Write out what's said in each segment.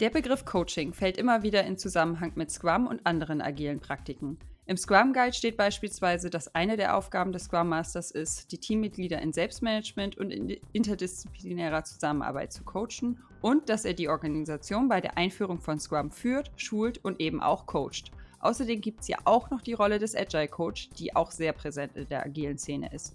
Der Begriff Coaching fällt immer wieder in Zusammenhang mit Scrum und anderen agilen Praktiken. Im Scrum Guide steht beispielsweise, dass eine der Aufgaben des Scrum Masters ist, die Teammitglieder in Selbstmanagement und in interdisziplinärer Zusammenarbeit zu coachen und dass er die Organisation bei der Einführung von Scrum führt, schult und eben auch coacht. Außerdem gibt es ja auch noch die Rolle des Agile Coach, die auch sehr präsent in der agilen Szene ist.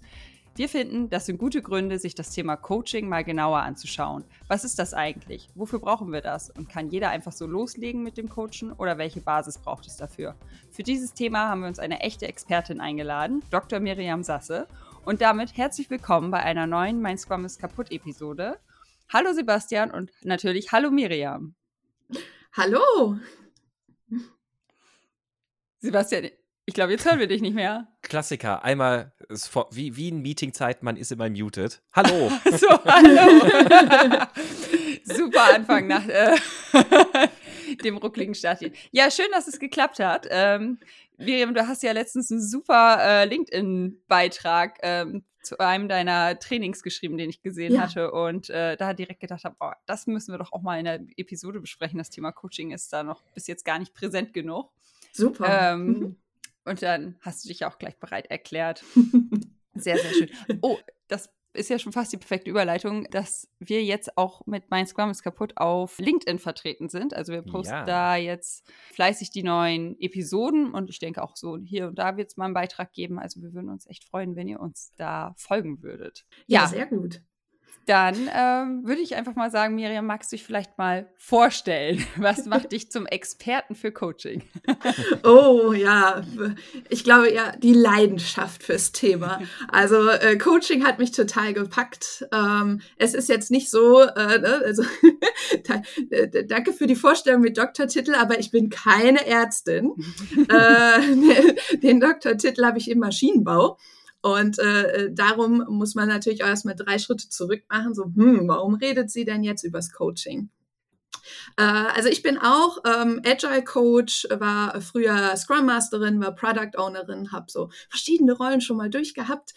Wir finden, das sind gute Gründe, sich das Thema Coaching mal genauer anzuschauen. Was ist das eigentlich? Wofür brauchen wir das? Und kann jeder einfach so loslegen mit dem Coachen oder welche Basis braucht es dafür? Für dieses Thema haben wir uns eine echte Expertin eingeladen, Dr. Miriam Sasse. Und damit herzlich willkommen bei einer neuen Mein Scrum ist kaputt Episode. Hallo Sebastian und natürlich hallo Miriam. Hallo. Sebastian, ich glaube, jetzt hören wir dich nicht mehr. Klassiker. Einmal vor, wie, wie in Meetingzeit, man ist immer muted. Hallo. so, hallo. Super Anfang nach äh, dem ruckligen Start. Ja, schön, dass es geklappt hat. Ähm, Miriam, du hast ja letztens einen super äh, LinkedIn-Beitrag ähm, zu einem deiner Trainings geschrieben, den ich gesehen ja. hatte und äh, da direkt gedacht habe, oh, das müssen wir doch auch mal in der Episode besprechen. Das Thema Coaching ist da noch bis jetzt gar nicht präsent genug. Super. Ähm, und dann hast du dich auch gleich bereit erklärt. Sehr, sehr schön. Oh, das ist ja schon fast die perfekte Überleitung, dass wir jetzt auch mit Mein Scrum ist kaputt auf LinkedIn vertreten sind. Also wir posten ja. da jetzt fleißig die neuen Episoden und ich denke auch so hier und da wird es mal einen Beitrag geben. Also wir würden uns echt freuen, wenn ihr uns da folgen würdet. Ja, ja. sehr gut. Dann ähm, würde ich einfach mal sagen, Miriam, magst du dich vielleicht mal vorstellen? Was macht dich zum Experten für Coaching? oh ja, ich glaube ja, die Leidenschaft fürs Thema. Also äh, Coaching hat mich total gepackt. Ähm, es ist jetzt nicht so, äh, ne, also danke für die Vorstellung mit Doktortitel, aber ich bin keine Ärztin. äh, den Doktortitel habe ich im Maschinenbau. Und äh, darum muss man natürlich auch erstmal drei Schritte zurück machen. So, hm, warum redet sie denn jetzt übers Coaching? Äh, also ich bin auch ähm, Agile Coach, war früher Scrum Masterin, war Product Ownerin, habe so verschiedene Rollen schon mal durchgehabt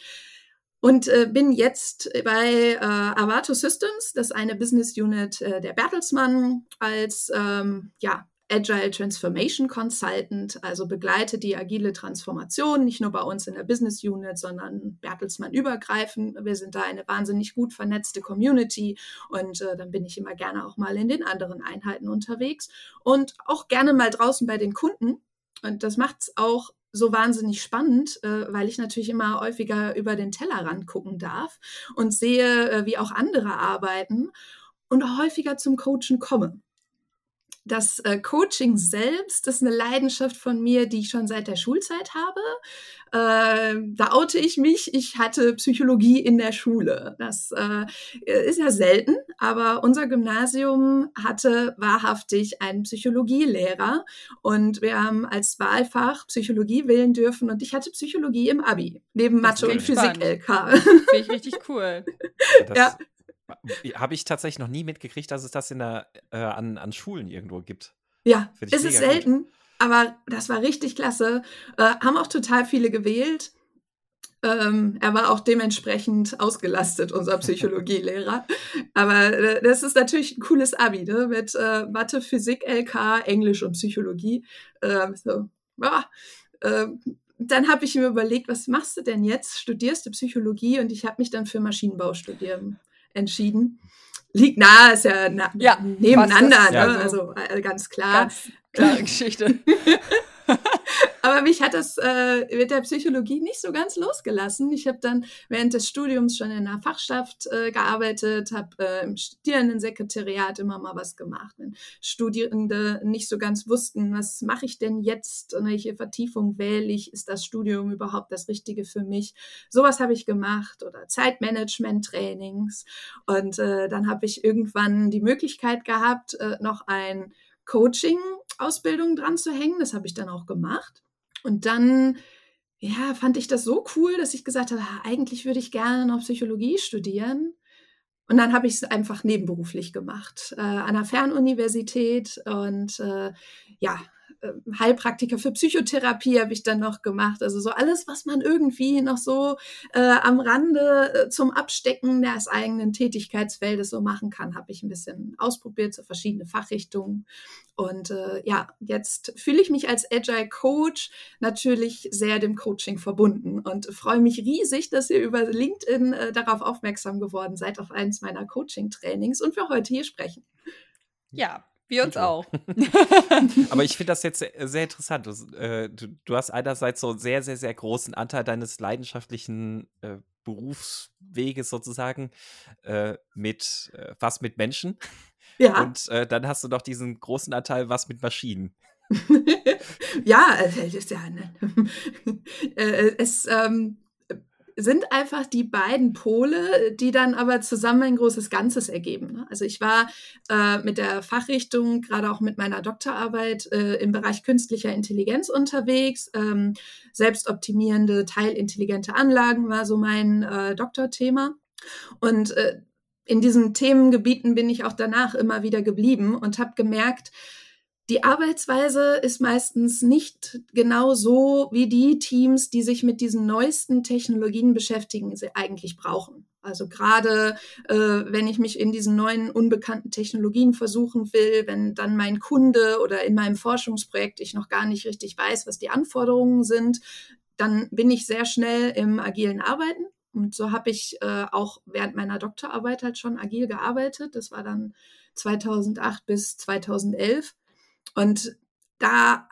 und äh, bin jetzt bei äh, Avato Systems, das ist eine Business Unit äh, der Bertelsmann, als ähm, ja, Agile Transformation Consultant, also begleite die agile Transformation, nicht nur bei uns in der Business Unit, sondern Bertelsmann übergreifend. Wir sind da eine wahnsinnig gut vernetzte Community und äh, dann bin ich immer gerne auch mal in den anderen Einheiten unterwegs und auch gerne mal draußen bei den Kunden. Und das macht es auch so wahnsinnig spannend, äh, weil ich natürlich immer häufiger über den Tellerrand gucken darf und sehe, äh, wie auch andere arbeiten und häufiger zum Coachen komme das äh, Coaching selbst ist eine Leidenschaft von mir, die ich schon seit der Schulzeit habe. Äh, da oute ich mich. Ich hatte Psychologie in der Schule. Das äh, ist ja selten, aber unser Gymnasium hatte wahrhaftig einen Psychologielehrer und wir haben als Wahlfach Psychologie wählen dürfen und ich hatte Psychologie im Abi neben Mathe und Physik LK. Finde ich richtig cool. Das, ja. Habe ich tatsächlich noch nie mitgekriegt, dass es das in der, äh, an, an Schulen irgendwo gibt. Ja, ist es selten, gut. aber das war richtig klasse. Äh, haben auch total viele gewählt. Ähm, er war auch dementsprechend ausgelastet, unser Psychologielehrer. Aber äh, das ist natürlich ein cooles Abi, ne? mit äh, Mathe, Physik, LK, Englisch und Psychologie. Ähm, so, ja, ähm, dann habe ich mir überlegt, was machst du denn jetzt? Studierst du Psychologie? Und ich habe mich dann für Maschinenbau studieren entschieden. Liegt nahe, ist ja, na, ja nebeneinander, ne? ja, also äh, ganz klar. Ganz klare Geschichte. Aber mich hat das äh, mit der Psychologie nicht so ganz losgelassen. Ich habe dann während des Studiums schon in einer Fachschaft äh, gearbeitet, habe äh, im Studierendensekretariat immer mal was gemacht. Wenn Studierende nicht so ganz wussten, was mache ich denn jetzt, und welche Vertiefung wähle ich, ist das Studium überhaupt das Richtige für mich? Sowas habe ich gemacht oder Zeitmanagement-Trainings. Und äh, dann habe ich irgendwann die Möglichkeit gehabt, äh, noch ein Coaching-Ausbildung dran zu hängen. Das habe ich dann auch gemacht. Und dann, ja, fand ich das so cool, dass ich gesagt habe, eigentlich würde ich gerne noch Psychologie studieren. Und dann habe ich es einfach nebenberuflich gemacht, äh, an einer Fernuniversität. Und äh, ja, Heilpraktiker für Psychotherapie habe ich dann noch gemacht. Also so alles, was man irgendwie noch so äh, am Rande äh, zum Abstecken des eigenen Tätigkeitsfeldes so machen kann, habe ich ein bisschen ausprobiert, so verschiedene Fachrichtungen. Und äh, ja, jetzt fühle ich mich als Agile Coach natürlich sehr dem Coaching verbunden und freue mich riesig, dass ihr über LinkedIn äh, darauf aufmerksam geworden seid, auf eines meiner Coaching-Trainings und wir heute hier sprechen. Ja, wir uns auch. Aber ich finde das jetzt sehr, sehr interessant. Du, äh, du, du, hast einerseits so einen sehr, sehr, sehr großen Anteil deines leidenschaftlichen äh, Berufsweges sozusagen äh, mit äh, was mit Menschen. Ja. Und äh, dann hast du noch diesen großen Anteil was mit Maschinen. ja, äh, ist ja ne. es ähm, sind einfach die beiden Pole, die dann aber zusammen ein großes Ganzes ergeben. Ne? Also ich war äh, mit der Fachrichtung, gerade auch mit meiner Doktorarbeit äh, im Bereich künstlicher Intelligenz unterwegs. Ähm, selbstoptimierende, teilintelligente Anlagen war so mein äh, Doktorthema. Und äh, in diesen Themengebieten bin ich auch danach immer wieder geblieben und habe gemerkt, die Arbeitsweise ist meistens nicht genau so, wie die Teams, die sich mit diesen neuesten Technologien beschäftigen, sie eigentlich brauchen. Also gerade äh, wenn ich mich in diesen neuen unbekannten Technologien versuchen will, wenn dann mein Kunde oder in meinem Forschungsprojekt ich noch gar nicht richtig weiß, was die Anforderungen sind, dann bin ich sehr schnell im agilen Arbeiten. Und so habe ich äh, auch während meiner Doktorarbeit halt schon agil gearbeitet. Das war dann 2008 bis 2011. Und da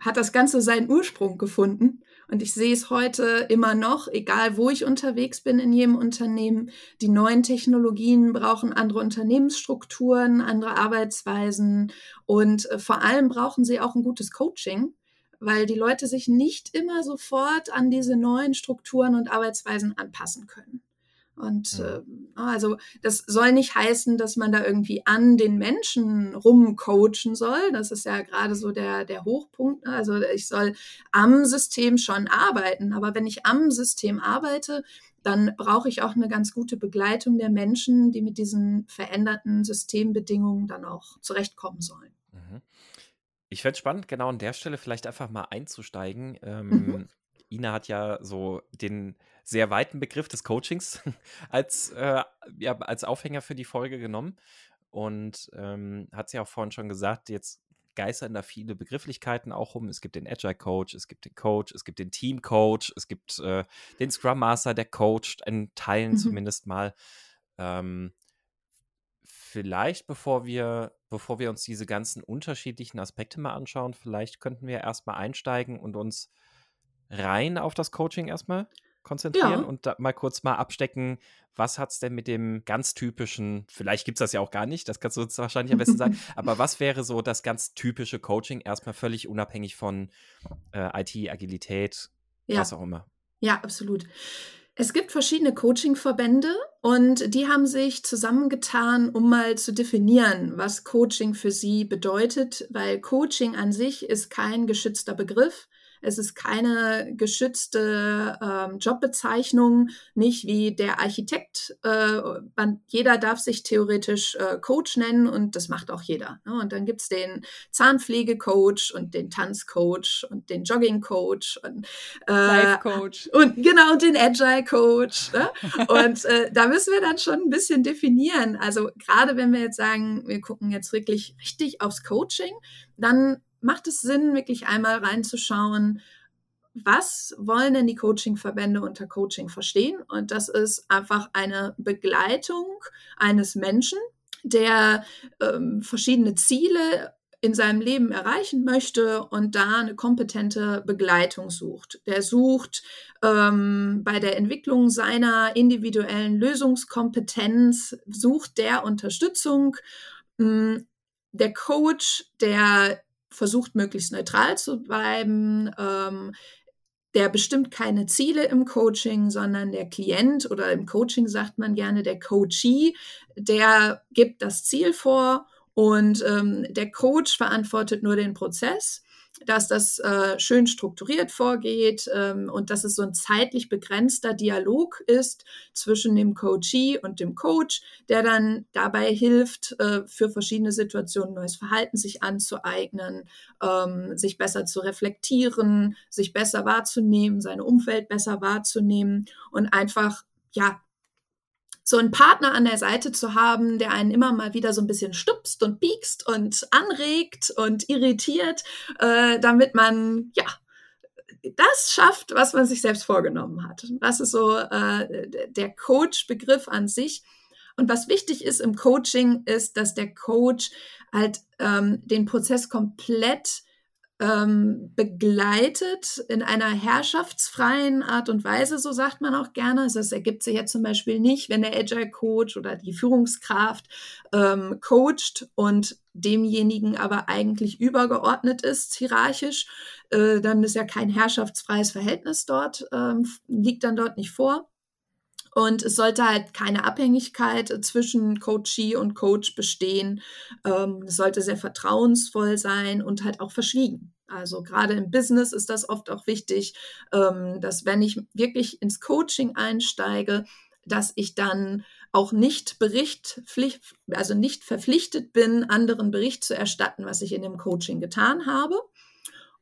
hat das Ganze seinen Ursprung gefunden. Und ich sehe es heute immer noch, egal wo ich unterwegs bin in jedem Unternehmen. Die neuen Technologien brauchen andere Unternehmensstrukturen, andere Arbeitsweisen und äh, vor allem brauchen sie auch ein gutes Coaching, weil die Leute sich nicht immer sofort an diese neuen Strukturen und Arbeitsweisen anpassen können. Und äh, also das soll nicht heißen, dass man da irgendwie an den Menschen rumcoachen soll. Das ist ja gerade so der, der Hochpunkt. Ne? Also ich soll am System schon arbeiten. Aber wenn ich am System arbeite, dann brauche ich auch eine ganz gute Begleitung der Menschen, die mit diesen veränderten Systembedingungen dann auch zurechtkommen sollen. Mhm. Ich fände es spannend, genau an der Stelle vielleicht einfach mal einzusteigen. Ähm, mhm. Ina hat ja so den sehr weiten Begriff des Coachings als, äh, ja, als Aufhänger für die Folge genommen und ähm, hat sie ja auch vorhin schon gesagt, jetzt geistern da viele Begrifflichkeiten auch um. Es gibt den Agile Coach, es gibt den Coach, es gibt den Team Coach, es gibt äh, den Scrum Master, der coacht, in Teilen mhm. zumindest mal. Ähm, vielleicht, bevor wir, bevor wir uns diese ganzen unterschiedlichen Aspekte mal anschauen, vielleicht könnten wir erstmal einsteigen und uns rein auf das Coaching erstmal konzentrieren ja. und mal kurz mal abstecken, was hat es denn mit dem ganz typischen, vielleicht gibt es das ja auch gar nicht, das kannst du uns wahrscheinlich am besten sagen, aber was wäre so das ganz typische Coaching, erstmal völlig unabhängig von äh, IT, Agilität, ja. was auch immer? Ja, absolut. Es gibt verschiedene Coaching-Verbände und die haben sich zusammengetan, um mal zu definieren, was Coaching für sie bedeutet, weil Coaching an sich ist kein geschützter Begriff. Es ist keine geschützte ähm, Jobbezeichnung, nicht wie der Architekt. Äh, man, jeder darf sich theoretisch äh, Coach nennen und das macht auch jeder. Ne? Und dann gibt es den Zahnpflegecoach und den Tanzcoach und den Joggingcoach und äh, Life-Coach. Und genau, und den Agile-Coach. Ne? und äh, da müssen wir dann schon ein bisschen definieren. Also gerade wenn wir jetzt sagen, wir gucken jetzt wirklich richtig aufs Coaching, dann macht es Sinn, wirklich einmal reinzuschauen, was wollen denn die Coaching-Verbände unter Coaching verstehen? Und das ist einfach eine Begleitung eines Menschen, der ähm, verschiedene Ziele in seinem Leben erreichen möchte und da eine kompetente Begleitung sucht. Der sucht ähm, bei der Entwicklung seiner individuellen Lösungskompetenz, sucht der Unterstützung. Ähm, der Coach, der versucht möglichst neutral zu bleiben. Ähm, der bestimmt keine Ziele im Coaching, sondern der Klient oder im Coaching sagt man gerne der Coachee, der gibt das Ziel vor und ähm, der Coach verantwortet nur den Prozess. Dass das äh, schön strukturiert vorgeht ähm, und dass es so ein zeitlich begrenzter Dialog ist zwischen dem Coachee und dem Coach, der dann dabei hilft, äh, für verschiedene Situationen neues Verhalten sich anzueignen, ähm, sich besser zu reflektieren, sich besser wahrzunehmen, sein Umfeld besser wahrzunehmen und einfach ja so einen Partner an der Seite zu haben, der einen immer mal wieder so ein bisschen stupst und piekst und anregt und irritiert, äh, damit man ja das schafft, was man sich selbst vorgenommen hat. Das ist so äh, der Coach-Begriff an sich. Und was wichtig ist im Coaching, ist, dass der Coach halt ähm, den Prozess komplett ähm, begleitet in einer herrschaftsfreien Art und Weise, so sagt man auch gerne. Also es ergibt sich jetzt zum Beispiel nicht, wenn der Agile Coach oder die Führungskraft ähm, coacht und demjenigen aber eigentlich übergeordnet ist, hierarchisch, äh, dann ist ja kein herrschaftsfreies Verhältnis dort, ähm, liegt dann dort nicht vor. Und es sollte halt keine Abhängigkeit zwischen Coachee und Coach bestehen. Ähm, es sollte sehr vertrauensvoll sein und halt auch verschwiegen. Also gerade im Business ist das oft auch wichtig, ähm, dass wenn ich wirklich ins Coaching einsteige, dass ich dann auch nicht Bericht, also nicht verpflichtet bin, anderen Bericht zu erstatten, was ich in dem Coaching getan habe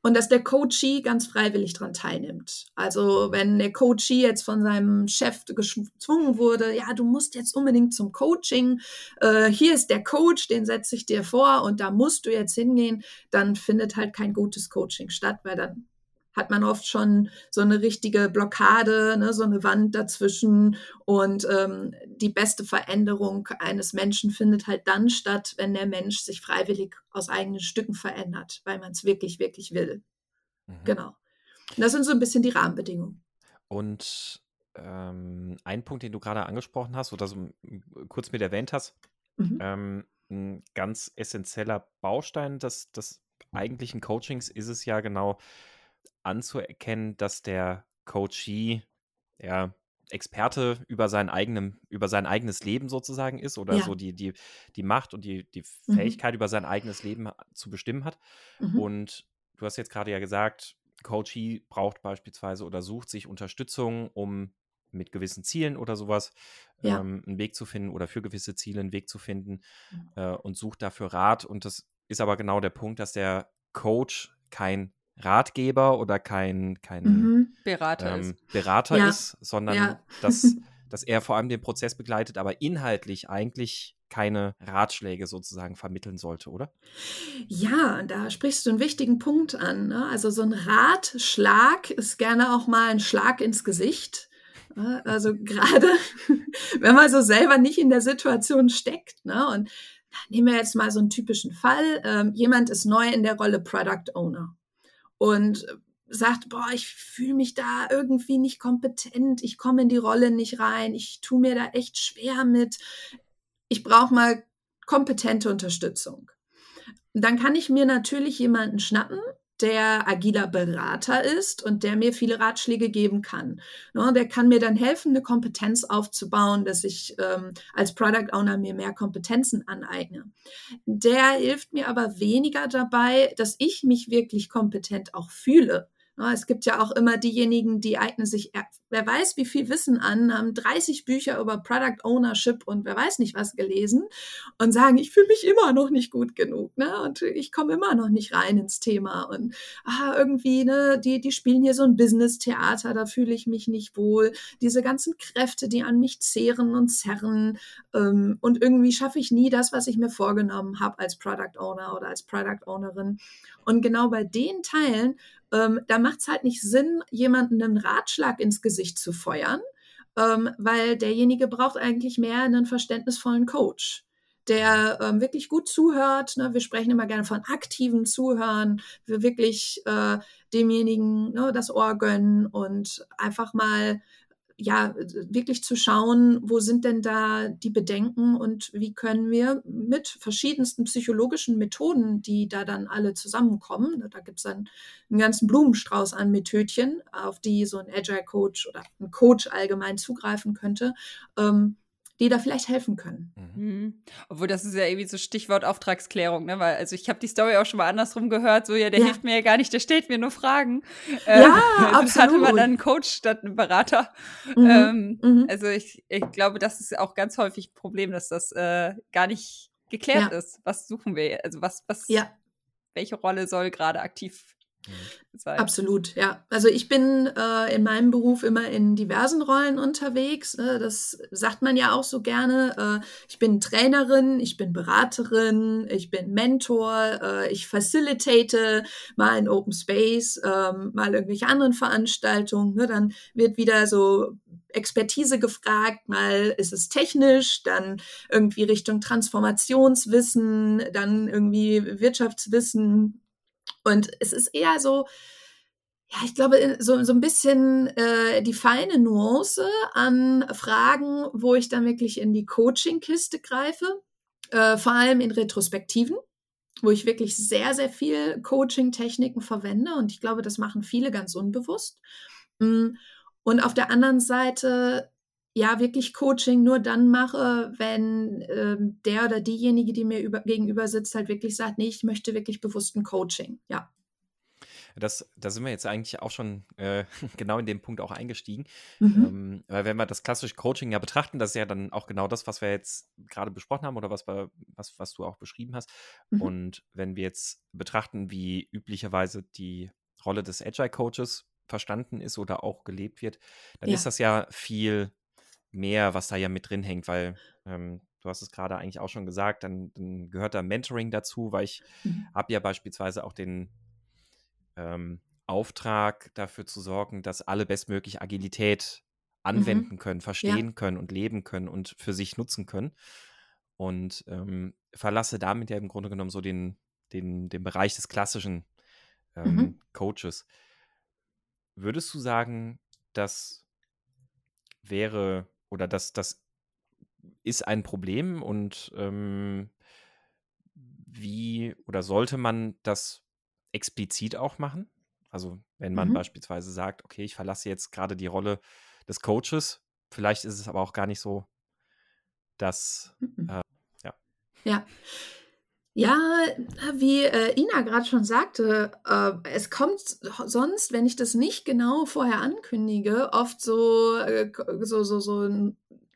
und dass der Coachee ganz freiwillig daran teilnimmt. Also wenn der Coachee jetzt von seinem Chef gezwungen wurde, ja, du musst jetzt unbedingt zum Coaching, äh, hier ist der Coach, den setze ich dir vor und da musst du jetzt hingehen, dann findet halt kein gutes Coaching statt, weil dann hat man oft schon so eine richtige Blockade, ne, so eine Wand dazwischen. Und ähm, die beste Veränderung eines Menschen findet halt dann statt, wenn der Mensch sich freiwillig aus eigenen Stücken verändert, weil man es wirklich, wirklich will. Mhm. Genau. Und das sind so ein bisschen die Rahmenbedingungen. Und ähm, ein Punkt, den du gerade angesprochen hast oder so kurz mit erwähnt hast, mhm. ähm, ein ganz essentieller Baustein des, des eigentlichen Coachings ist es ja genau, anzuerkennen, dass der Coachee ja Experte über sein, eigenem, über sein eigenes Leben sozusagen ist oder ja. so die, die, die Macht und die, die mhm. Fähigkeit, mhm. über sein eigenes Leben zu bestimmen hat. Mhm. Und du hast jetzt gerade ja gesagt, Coachee braucht beispielsweise oder sucht sich Unterstützung, um mit gewissen Zielen oder sowas ja. ähm, einen Weg zu finden oder für gewisse Ziele einen Weg zu finden mhm. äh, und sucht dafür Rat. Und das ist aber genau der Punkt, dass der Coach kein Ratgeber oder kein, kein mhm. Berater, ähm, ist. Berater ja. ist, sondern ja. dass, dass er vor allem den Prozess begleitet, aber inhaltlich eigentlich keine Ratschläge sozusagen vermitteln sollte, oder? Ja, da sprichst du einen wichtigen Punkt an. Ne? Also so ein Ratschlag ist gerne auch mal ein Schlag ins Gesicht. Ne? Also gerade, wenn man so selber nicht in der Situation steckt. Ne? Und nehmen wir jetzt mal so einen typischen Fall. Ähm, jemand ist neu in der Rolle Product Owner und sagt, boah, ich fühle mich da irgendwie nicht kompetent, ich komme in die Rolle nicht rein, ich tue mir da echt schwer mit, ich brauche mal kompetente Unterstützung. dann kann ich mir natürlich jemanden schnappen, der agiler Berater ist und der mir viele Ratschläge geben kann. Ne, der kann mir dann helfen, eine Kompetenz aufzubauen, dass ich ähm, als Product Owner mir mehr Kompetenzen aneigne. Der hilft mir aber weniger dabei, dass ich mich wirklich kompetent auch fühle. Es gibt ja auch immer diejenigen, die eignen sich, wer weiß, wie viel Wissen an, haben 30 Bücher über Product Ownership und wer weiß nicht was gelesen und sagen, ich fühle mich immer noch nicht gut genug, ne? Und ich komme immer noch nicht rein ins Thema und ah, irgendwie, ne, die, die spielen hier so ein Business-Theater, da fühle ich mich nicht wohl. Diese ganzen Kräfte, die an mich zehren und zerren ähm, und irgendwie schaffe ich nie das, was ich mir vorgenommen habe als Product Owner oder als Product Ownerin. Und genau bei den Teilen ähm, da macht es halt nicht Sinn, jemanden einen Ratschlag ins Gesicht zu feuern, ähm, weil derjenige braucht eigentlich mehr einen verständnisvollen Coach der ähm, wirklich gut zuhört. Ne? Wir sprechen immer gerne von aktiven Zuhören, wir wirklich äh, demjenigen ne, das Ohr gönnen und einfach mal ja, wirklich zu schauen, wo sind denn da die Bedenken und wie können wir mit verschiedensten psychologischen Methoden, die da dann alle zusammenkommen, da gibt es dann einen ganzen Blumenstrauß an Methodchen, auf die so ein Agile Coach oder ein Coach allgemein zugreifen könnte, ähm, die da vielleicht helfen können. Mhm. mhm. Obwohl das ist ja irgendwie so Stichwort Auftragsklärung, ne? Weil also ich habe die Story auch schon mal andersrum gehört, so ja, der ja. hilft mir ja gar nicht, der stellt mir nur Fragen. Ja, äh, also absolut. hatte man dann einen Coach statt einen Berater. Mhm. Ähm, mhm. Also ich, ich glaube, das ist auch ganz häufig ein Problem, dass das äh, gar nicht geklärt ja. ist. Was suchen wir? Also was, was, ja. welche Rolle soll gerade aktiv Sein. Absolut, ja. Also ich bin äh, in meinem Beruf immer in diversen Rollen unterwegs. Äh, das sagt man ja auch so gerne. Äh, ich bin Trainerin, ich bin Beraterin, ich bin Mentor, äh, ich facilitate mal in Open Space, ähm, mal irgendwelche anderen Veranstaltungen. Ne? Dann wird wieder so Expertise gefragt, mal ist es technisch, dann irgendwie Richtung Transformationswissen, dann irgendwie Wirtschaftswissen, und es ist eher so, ja, ich glaube, so, so ein bisschen äh, die feine Nuance an Fragen, wo ich dann wirklich in die Coaching-Kiste greife, äh, vor allem in Retrospektiven, wo ich wirklich sehr, sehr viel Coaching-Techniken verwende und ich glaube, das machen viele ganz unbewusst. Mm, und auf der anderen Seite ja wirklich Coaching nur dann mache, wenn ähm, der oder diejenige, die mir über, gegenüber sitzt, halt wirklich sagt, nee, ich möchte wirklich bewusst ein Coaching. Ja. Das, da sind wir jetzt eigentlich auch schon äh, genau in dem Punkt auch eingestiegen. Mhm. Ähm, weil wenn wir das klassische Coaching ja betrachten, das ist ja dann auch genau das, was wir jetzt gerade besprochen haben oder was, wir, was, was du auch beschrieben hast. Mhm. Und wenn wir jetzt betrachten, wie üblicherweise die Rolle des Agile Coaches verstanden ist oder auch gelebt wird, dann ja. ist das ja viel mehr, was da ja mit drin hängt, weil ähm, du hast es gerade eigentlich auch schon gesagt, dann, dann, gehört da Mentoring dazu, weil ich mhm. habe ja beispielsweise auch den ähm, Auftrag dafür zu sorgen, dass alle bestmöglich Agilität anwenden mhm. können, verstehen ja. können und leben können und für sich nutzen können. Und ähm, verlasse damit ja im Grunde genommen so den, den, den Bereich des klassischen ähm, mhm. Coaches. Würdest du sagen, das wäre oder das, das ist ein Problem und ähm, wie oder sollte man das explizit auch machen? Also wenn man mhm. beispielsweise sagt, okay, ich verlasse jetzt gerade die Rolle des Coaches, vielleicht ist es aber auch gar nicht so, dass, mhm. äh, ja. Ja. Ja, wie äh, Ina gerade schon sagte, äh, es kommt sonst, wenn ich das nicht genau vorher ankündige, oft so, äh, so, so, so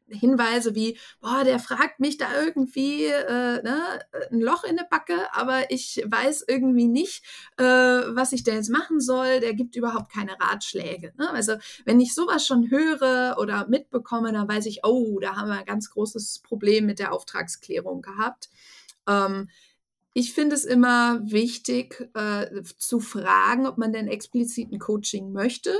Hinweise wie, boah, der fragt mich da irgendwie äh, ne, ein Loch in der Backe, aber ich weiß irgendwie nicht, äh, was ich denn jetzt machen soll. Der gibt überhaupt keine Ratschläge. Ne? Also wenn ich sowas schon höre oder mitbekomme, dann weiß ich, oh, da haben wir ein ganz großes Problem mit der Auftragsklärung gehabt. Ähm, ich finde es immer wichtig äh, zu fragen, ob man denn explizit ein Coaching möchte.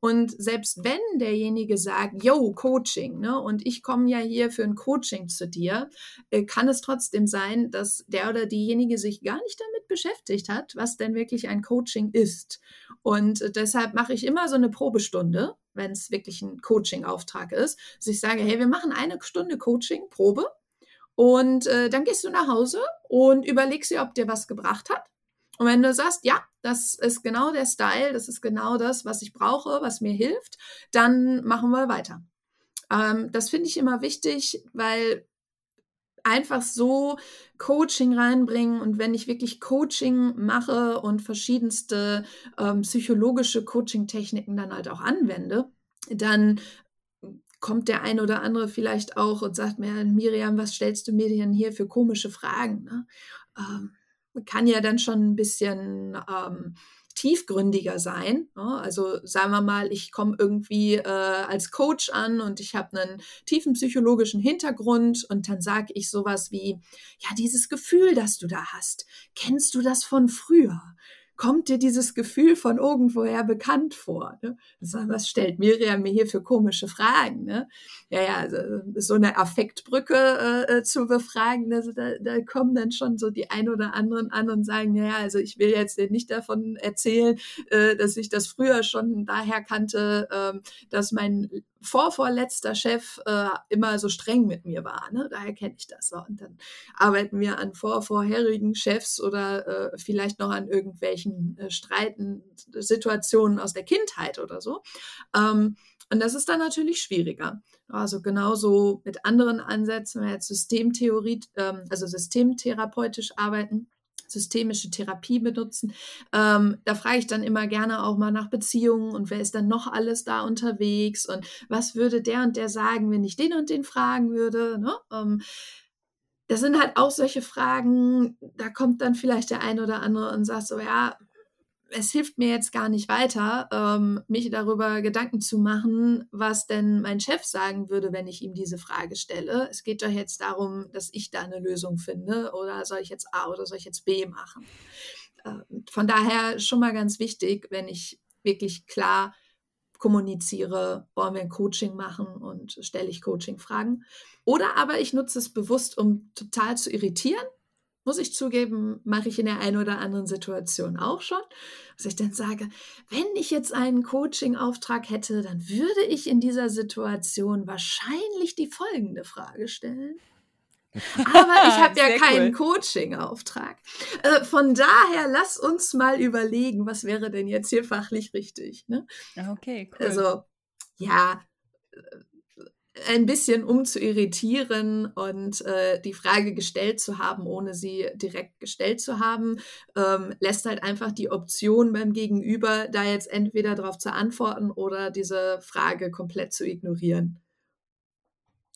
Und selbst wenn derjenige sagt, yo, Coaching, ne, und ich komme ja hier für ein Coaching zu dir, äh, kann es trotzdem sein, dass der oder diejenige sich gar nicht damit beschäftigt hat, was denn wirklich ein Coaching ist. Und äh, deshalb mache ich immer so eine Probestunde, wenn es wirklich ein Coaching-Auftrag ist, dass ich sage, hey, wir machen eine Stunde Coaching, Probe, und äh, dann gehst du nach Hause und überlegst dir, ob dir was gebracht hat. Und wenn du sagst, ja, das ist genau der Style, das ist genau das, was ich brauche, was mir hilft, dann machen wir weiter. Ähm, das finde ich immer wichtig, weil einfach so Coaching reinbringen und wenn ich wirklich Coaching mache und verschiedenste ähm, psychologische Coaching-Techniken dann halt auch anwende, dann kommt der ein oder andere vielleicht auch und sagt mir, Miriam, was stellst du mir denn hier für komische Fragen? Ne? Ähm, kann ja dann schon ein bisschen ähm, tiefgründiger sein. Ne? Also sagen wir mal, ich komme irgendwie äh, als Coach an und ich habe einen tiefen psychologischen Hintergrund und dann sage ich sowas wie, ja, dieses Gefühl, das du da hast, kennst du das von früher? Kommt dir dieses Gefühl von irgendwoher bekannt vor? Ne? Was stellt Miriam mir hier für komische Fragen? Ne? Ja, ja, also, so eine Affektbrücke äh, äh, zu befragen, also da, da kommen dann schon so die ein oder anderen an und sagen, naja, also ich will jetzt nicht davon erzählen, äh, dass ich das früher schon daher kannte, äh, dass mein vorvorletzter Chef äh, immer so streng mit mir war. Ne? Daher kenne ich das. So. Und dann arbeiten wir an vorvorherigen Chefs oder äh, vielleicht noch an irgendwelchen äh, Streiten, Situationen aus der Kindheit oder so. Ähm, und das ist dann natürlich schwieriger. Also genauso mit anderen Ansätzen, wenn wir jetzt Systemtheorie, ähm, also systemtherapeutisch arbeiten, systemische Therapie benutzen. Ähm, da frage ich dann immer gerne auch mal nach Beziehungen und wer ist dann noch alles da unterwegs und was würde der und der sagen, wenn ich den und den fragen würde. Ne? Ähm, das sind halt auch solche Fragen, da kommt dann vielleicht der eine oder andere und sagt so, ja, es hilft mir jetzt gar nicht weiter, ähm, mich darüber Gedanken zu machen, was denn mein Chef sagen würde, wenn ich ihm diese Frage stelle. Es geht doch jetzt darum, dass ich da eine Lösung finde oder soll ich jetzt A oder soll ich jetzt B machen? Äh, von daher schon mal ganz wichtig, wenn ich wirklich klar kommuniziere, wollen wir ein Coaching machen und stelle ich Coaching-Fragen. Oder aber ich nutze es bewusst, um total zu irritieren muss ich zugeben, mache ich in der einen oder anderen Situation auch schon, dass ich dann sage, wenn ich jetzt einen Coaching-Auftrag hätte, dann würde ich in dieser Situation wahrscheinlich die folgende Frage stellen. Aber ich habe ja keinen cool. Coaching-Auftrag. Äh, von daher, lass uns mal überlegen, was wäre denn jetzt hier fachlich richtig. Ne? Okay, cool. Also, ja, ein bisschen um zu irritieren und äh, die Frage gestellt zu haben, ohne sie direkt gestellt zu haben, ähm, lässt halt einfach die Option beim Gegenüber, da jetzt entweder darauf zu antworten oder diese Frage komplett zu ignorieren.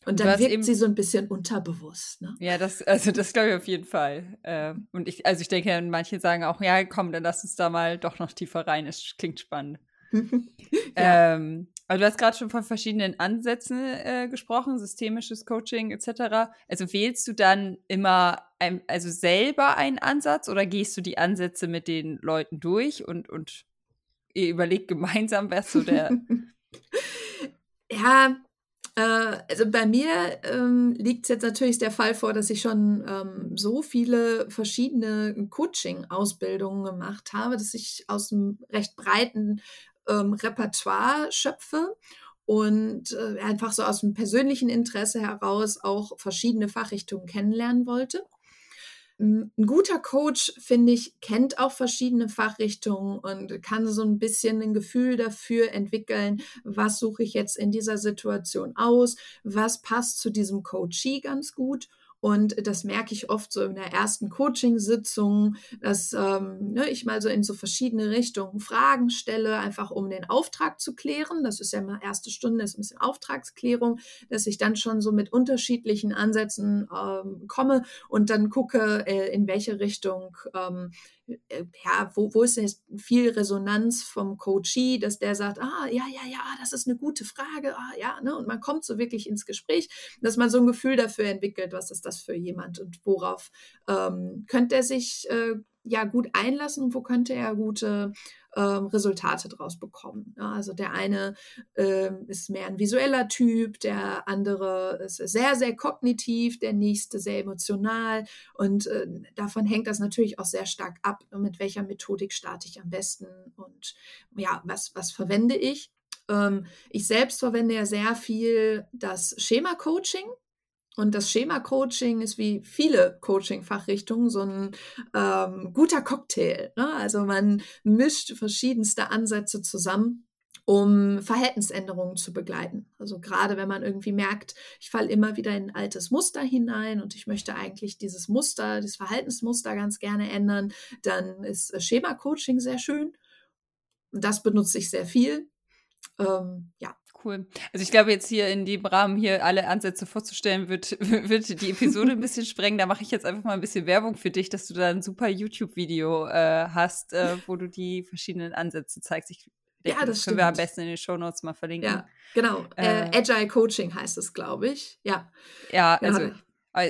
Und dann wirkt eben, sie so ein bisschen unterbewusst. Ne? Ja, das, also das glaube ich auf jeden Fall. Äh, und ich, also ich denke, manche sagen auch, ja, komm, dann lass uns da mal doch noch tiefer rein. Es klingt spannend. ja. ähm, aber du hast gerade schon von verschiedenen Ansätzen äh, gesprochen, systemisches Coaching etc. Also wählst du dann immer ein, also selber einen Ansatz oder gehst du die Ansätze mit den Leuten durch und, und ihr überlegt gemeinsam, wer so der. ja, äh, also bei mir ähm, liegt es jetzt natürlich der Fall vor, dass ich schon ähm, so viele verschiedene Coaching-Ausbildungen gemacht habe, dass ich aus einem recht breiten ähm, Repertoire schöpfe und äh, einfach so aus dem persönlichen Interesse heraus auch verschiedene Fachrichtungen kennenlernen wollte. Ein guter Coach, finde ich, kennt auch verschiedene Fachrichtungen und kann so ein bisschen ein Gefühl dafür entwickeln, was suche ich jetzt in dieser Situation aus, was passt zu diesem Coachee ganz gut und das merke ich oft so in der ersten Coaching-Sitzung, dass ähm, ne, ich mal so in so verschiedene Richtungen Fragen stelle, einfach um den Auftrag zu klären. Das ist ja mal erste Stunde, ist ein bisschen Auftragsklärung, dass ich dann schon so mit unterschiedlichen Ansätzen ähm, komme und dann gucke, äh, in welche Richtung ähm, äh, ja, wo, wo ist jetzt viel Resonanz vom Coachee, dass der sagt, ah, ja, ja, ja, das ist eine gute Frage, ah, ja, ne, und man kommt so wirklich ins Gespräch, dass man so ein Gefühl dafür entwickelt, was ist das für jemand und worauf ähm, könnte er sich äh, ja gut einlassen und wo könnte er gute ähm, Resultate draus bekommen. Ja, also der eine ähm, ist mehr ein visueller Typ, der andere ist sehr, sehr kognitiv, der nächste sehr emotional und äh, davon hängt das natürlich auch sehr stark ab, mit welcher Methodik starte ich am besten und ja, was, was verwende ich. Ähm, ich selbst verwende ja sehr viel das Schema-Coaching. Und das Schema-Coaching ist wie viele Coaching-Fachrichtungen so ein ähm, guter Cocktail. Ne? Also man mischt verschiedenste Ansätze zusammen, um Verhältnisänderungen zu begleiten. Also gerade wenn man irgendwie merkt, ich falle immer wieder in ein altes Muster hinein und ich möchte eigentlich dieses Muster, dieses Verhaltensmuster ganz gerne ändern, dann ist Schema-Coaching sehr schön. Das benutze ich sehr viel. Ähm, ja, Cool. Also ich glaube, jetzt hier in dem Rahmen hier alle Ansätze vorzustellen, wird, wird die Episode ein bisschen sprengen. Da mache ich jetzt einfach mal ein bisschen Werbung für dich, dass du da ein super YouTube-Video äh, hast, äh, wo du die verschiedenen Ansätze zeigst. Ich denke, ja, das, das können wir am besten in den Show Notes mal verlinken. Ja, genau. Äh, äh Agile Coaching heißt es, glaube ich. Ja. Ja, also ja.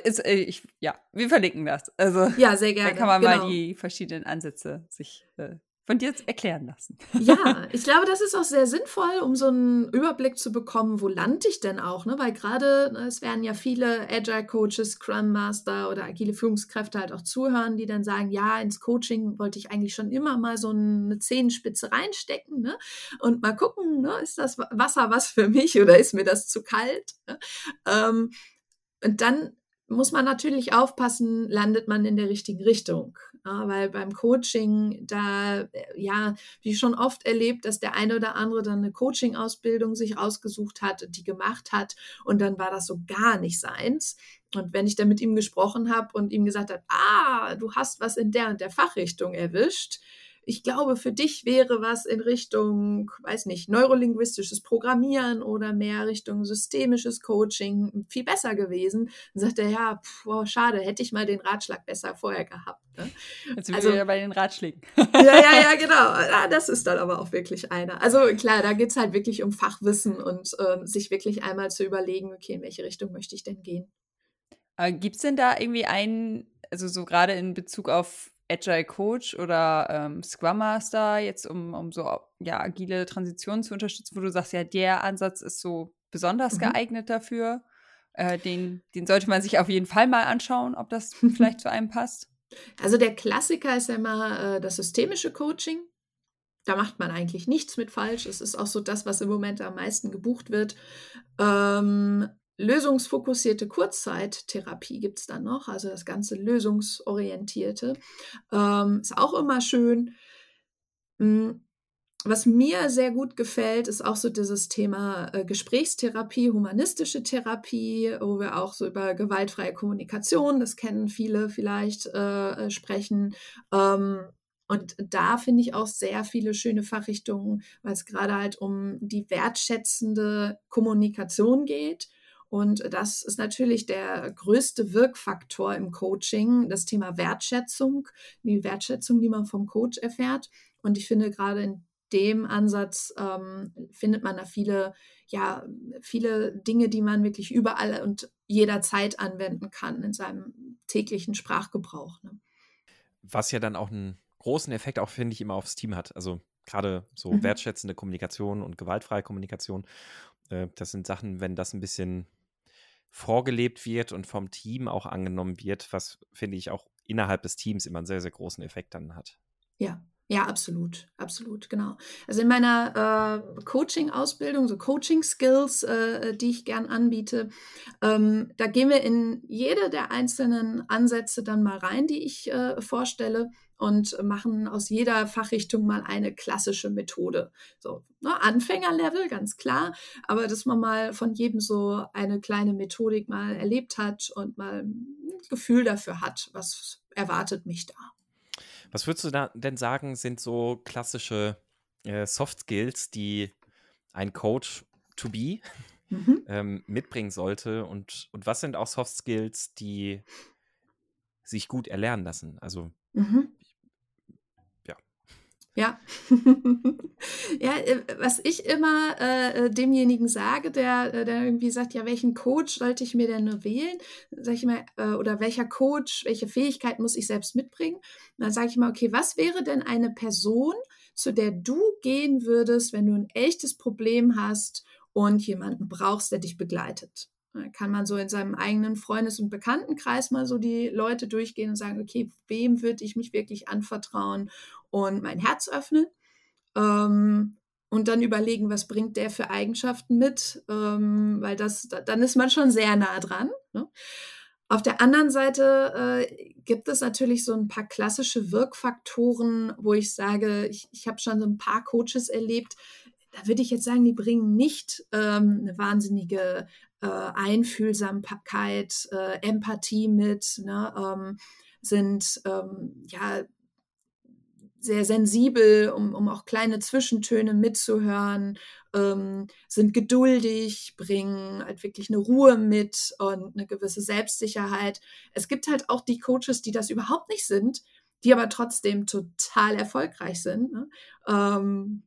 Ist, äh, ich, ja, wir verlinken das. Also, ja, sehr gerne. Da kann man genau. mal die verschiedenen Ansätze sich äh, von dir erklären lassen. Ja, ich glaube, das ist auch sehr sinnvoll, um so einen Überblick zu bekommen, wo lande ich denn auch, ne? Weil gerade, ne, es werden ja viele Agile Coaches, Scrum Master oder agile Führungskräfte halt auch zuhören, die dann sagen, ja, ins Coaching wollte ich eigentlich schon immer mal so eine Zehenspitze reinstecken, ne? Und mal gucken, ne? ist das Wasser was für mich oder ist mir das zu kalt? Ne? Ähm, und dann muss man natürlich aufpassen, landet man in der richtigen Richtung. Ja, weil beim Coaching, da, ja, wie schon oft erlebt, dass der eine oder andere dann eine Coaching-Ausbildung sich rausgesucht hat, die gemacht hat und dann war das so gar nicht seins. Und wenn ich dann mit ihm gesprochen habe und ihm gesagt habe, ah, du hast was in der und der Fachrichtung erwischt, ich glaube, für dich wäre was in Richtung, weiß nicht, neurolinguistisches Programmieren oder mehr Richtung systemisches Coaching viel besser gewesen. Dann sagt er, ja, pf, oh, schade, hätte ich mal den Ratschlag besser vorher gehabt. Ne? Jetzt sind also, wir wieder bei den Ratschlägen. ja, ja, ja, genau. Ja, das ist dann aber auch wirklich einer. Also klar, da geht es halt wirklich um Fachwissen und äh, sich wirklich einmal zu überlegen, okay, in welche Richtung möchte ich denn gehen. Gibt es denn da irgendwie einen, also so gerade in Bezug auf Agile Coach oder ähm, Scrum Master, jetzt um, um so ja, agile Transitionen zu unterstützen, wo du sagst, ja, der Ansatz ist so besonders mhm. geeignet dafür. Äh, den, den sollte man sich auf jeden Fall mal anschauen, ob das vielleicht zu einem passt. Also der Klassiker ist ja immer äh, das systemische Coaching. Da macht man eigentlich nichts mit falsch. Es ist auch so das, was im Moment am meisten gebucht wird. Ähm, lösungsfokussierte Kurzzeittherapie gibt es dann noch, also das ganze lösungsorientierte. Ähm, ist auch immer schön. Hm, was mir sehr gut gefällt, ist auch so dieses Thema äh, Gesprächstherapie, humanistische Therapie, wo wir auch so über gewaltfreie Kommunikation, das kennen viele vielleicht, äh, sprechen. Ähm, und da finde ich auch sehr viele schöne Fachrichtungen, weil es gerade halt um die wertschätzende Kommunikation geht und das ist natürlich der größte Wirkfaktor im Coaching, das Thema Wertschätzung, die Wertschätzung, die man vom Coach erfährt. Und ich finde gerade in dem Ansatz ähm, findet man da viele, ja, viele Dinge, die man wirklich überall und jederzeit anwenden kann in seinem täglichen Sprachgebrauch. Ne? Was ja dann auch einen großen Effekt auch, finde ich, immer aufs Team hat. Also gerade so mhm. wertschätzende Kommunikation und gewaltfreie Kommunikation. Äh, das sind Sachen, wenn das ein bisschen vorgelebt wird und vom Team auch angenommen wird, was finde ich auch innerhalb des Teams immer einen sehr, sehr großen Effekt dann hat. Ja, ja, absolut, absolut, genau. Also in meiner äh, Coaching-Ausbildung, so Coaching-Skills, äh, die ich gern anbiete, ähm, da gehen wir in jede der einzelnen Ansätze dann mal rein, die ich äh, vorstelle und machen aus jeder Fachrichtung mal eine klassische Methode. So, ne, Anfängerlevel, ganz klar, aber dass man mal von jedem so eine kleine Methodik mal erlebt hat und mal ein Gefühl dafür hat, was erwartet mich da. Was würdest du da denn sagen, sind so klassische äh, Soft Skills, die ein Coach to be mhm. ähm, mitbringen sollte? Und, und was sind auch Soft Skills, die sich gut erlernen lassen? Also mhm. Ja. ja, äh, was ich immer äh, demjenigen sage, der, äh, der irgendwie sagt, ja, welchen Coach sollte ich mir denn nur wählen? Sag ich mal, äh, oder welcher Coach, welche Fähigkeit muss ich selbst mitbringen? Und dann sage ich mal, okay, was wäre denn eine Person, zu der du gehen würdest, wenn du ein echtes Problem hast und jemanden brauchst, der dich begleitet? Kann man so in seinem eigenen Freundes- und Bekanntenkreis mal so die Leute durchgehen und sagen, okay, wem würde ich mich wirklich anvertrauen und mein Herz öffnen? Ähm, und dann überlegen, was bringt der für Eigenschaften mit, ähm, weil das, dann ist man schon sehr nah dran. Ne? Auf der anderen Seite äh, gibt es natürlich so ein paar klassische Wirkfaktoren, wo ich sage, ich, ich habe schon so ein paar Coaches erlebt, da würde ich jetzt sagen, die bringen nicht ähm, eine wahnsinnige äh, Einfühlsamkeit, äh, Empathie mit, ne, ähm, sind ähm, ja sehr sensibel, um, um auch kleine Zwischentöne mitzuhören, ähm, sind geduldig, bringen halt wirklich eine Ruhe mit und eine gewisse Selbstsicherheit. Es gibt halt auch die Coaches, die das überhaupt nicht sind, die aber trotzdem total erfolgreich sind. Ne? Ähm,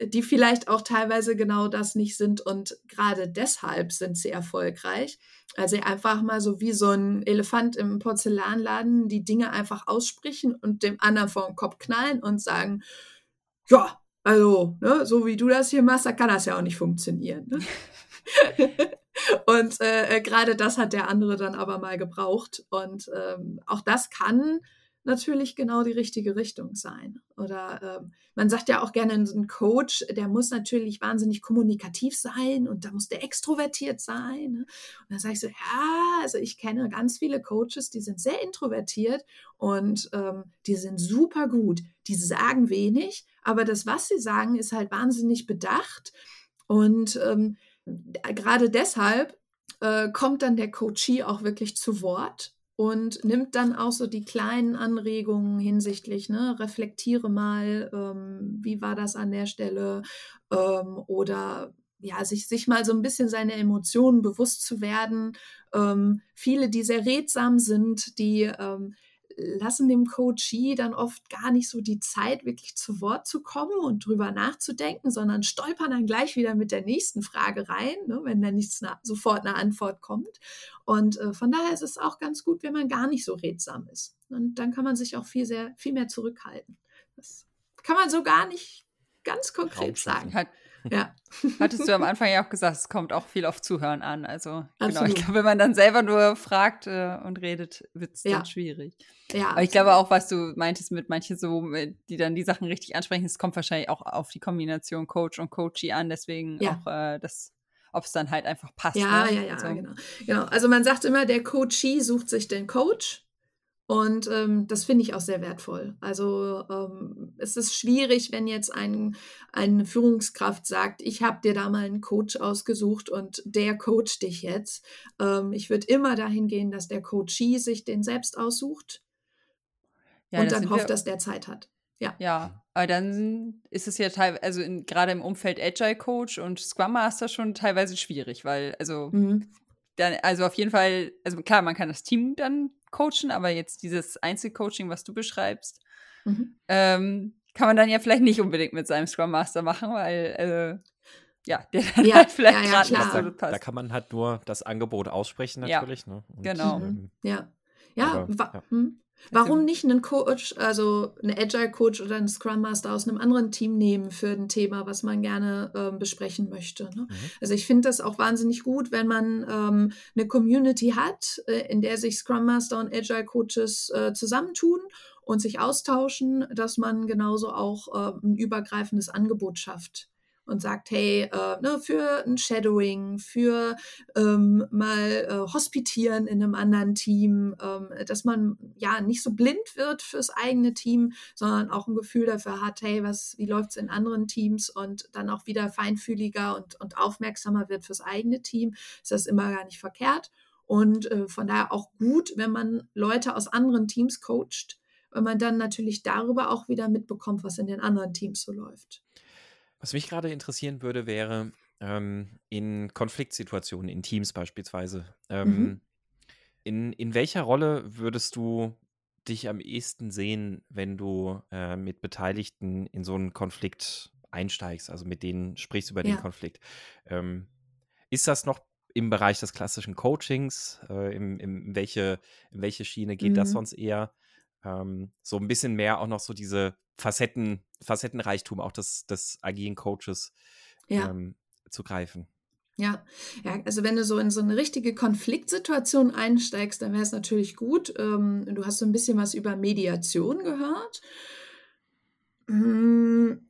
die vielleicht auch teilweise genau das nicht sind und gerade deshalb sind sie erfolgreich. Also einfach mal so wie so ein Elefant im Porzellanladen die Dinge einfach aussprechen und dem anderen vor den Kopf knallen und sagen, ja, also, ne, so wie du das hier machst, da kann das ja auch nicht funktionieren. Ne? und äh, äh, gerade das hat der andere dann aber mal gebraucht. Und ähm, auch das kann natürlich genau die richtige Richtung sein. Oder ähm, man sagt ja auch gerne, ein Coach, der muss natürlich wahnsinnig kommunikativ sein und da muss der extrovertiert sein. Ne? Und dann sage ich so, ja, also ich kenne ganz viele Coaches, die sind sehr introvertiert und ähm, die sind super gut. Die sagen wenig, aber das, was sie sagen, ist halt wahnsinnig bedacht. Und ähm, gerade deshalb äh, kommt dann der Coachee auch wirklich zu Wort und nimmt dann auch so die kleinen Anregungen hinsichtlich, ne, reflektiere mal, ähm, wie war das an der Stelle ähm, oder ja, sich, sich mal so ein bisschen seine Emotionen bewusst zu werden. Ähm, viele, die sehr redsam sind, die ähm, lassen dem Coachee dann oft gar nicht so die Zeit, wirklich zu Wort zu kommen und drüber nachzudenken, sondern stolpern dann gleich wieder mit der nächsten Frage rein, ne, wenn dann nichts na, sofort eine Antwort kommt. Und äh, von daher ist es auch ganz gut, wenn man gar nicht so redsam ist. Und dann kann man sich auch viel, sehr, viel mehr zurückhalten. Das kann man so gar nicht ganz konkret sagen. Hat, ja. Hattest du am Anfang ja auch gesagt, es kommt auch viel auf Zuhören an. Also genau, ich glaube, wenn man dann selber nur fragt äh, und redet, wird es ja. dann schwierig. Ja, Aber ich glaube auch, was du meintest mit manchen so, die dann die Sachen richtig ansprechen, es kommt wahrscheinlich auch auf die Kombination Coach und Coachee an. Deswegen ja. auch äh, das ob es dann halt einfach passt. Ja, ne? ja, ja, also. genau. genau. Also man sagt immer, der Coachee sucht sich den Coach und ähm, das finde ich auch sehr wertvoll. Also ähm, es ist schwierig, wenn jetzt ein, eine Führungskraft sagt, ich habe dir da mal einen Coach ausgesucht und der coacht dich jetzt. Ähm, ich würde immer dahin gehen, dass der Coachee sich den selbst aussucht ja, und dann hofft, dass der Zeit hat. Ja. Ja, aber dann ist es ja teilweise, also gerade im Umfeld Agile Coach und Scrum Master schon teilweise schwierig, weil, also, mhm. dann, also auf jeden Fall, also klar, man kann das Team dann coachen, aber jetzt dieses Einzelcoaching, was du beschreibst, mhm. ähm, kann man dann ja vielleicht nicht unbedingt mit seinem Scrum Master machen, weil äh, ja, der dann ja, halt vielleicht ja, gerade nicht so passt. Da kann man halt nur das Angebot aussprechen natürlich. Ja, ne? Und, genau. Ähm, ja. Ja, aber, ja. Warum nicht einen Coach, also einen Agile Coach oder einen Scrum Master aus einem anderen Team nehmen für ein Thema, was man gerne ähm, besprechen möchte? Ne? Mhm. Also ich finde das auch wahnsinnig gut, wenn man ähm, eine Community hat, äh, in der sich Scrum Master und Agile Coaches äh, zusammentun und sich austauschen, dass man genauso auch äh, ein übergreifendes Angebot schafft und sagt, hey, äh, ne, für ein Shadowing, für ähm, mal äh, Hospitieren in einem anderen Team, ähm, dass man ja nicht so blind wird fürs eigene Team, sondern auch ein Gefühl dafür hat, hey, was, wie läuft es in anderen Teams und dann auch wieder feinfühliger und, und aufmerksamer wird fürs eigene Team, ist das immer gar nicht verkehrt. Und äh, von daher auch gut, wenn man Leute aus anderen Teams coacht, weil man dann natürlich darüber auch wieder mitbekommt, was in den anderen Teams so läuft. Was mich gerade interessieren würde, wäre ähm, in Konfliktsituationen, in Teams beispielsweise. Ähm, mhm. in, in welcher Rolle würdest du dich am ehesten sehen, wenn du äh, mit Beteiligten in so einen Konflikt einsteigst, also mit denen sprichst über ja. den Konflikt? Ähm, ist das noch im Bereich des klassischen Coachings? Äh, im, in, welche, in welche Schiene geht mhm. das sonst eher? Ähm, so ein bisschen mehr auch noch so diese Facetten, Facettenreichtum auch des, des agilen Coaches ja. ähm, zu greifen. Ja, ja, also wenn du so in so eine richtige Konfliktsituation einsteigst, dann wäre es natürlich gut. Ähm, du hast so ein bisschen was über Mediation gehört. Hm,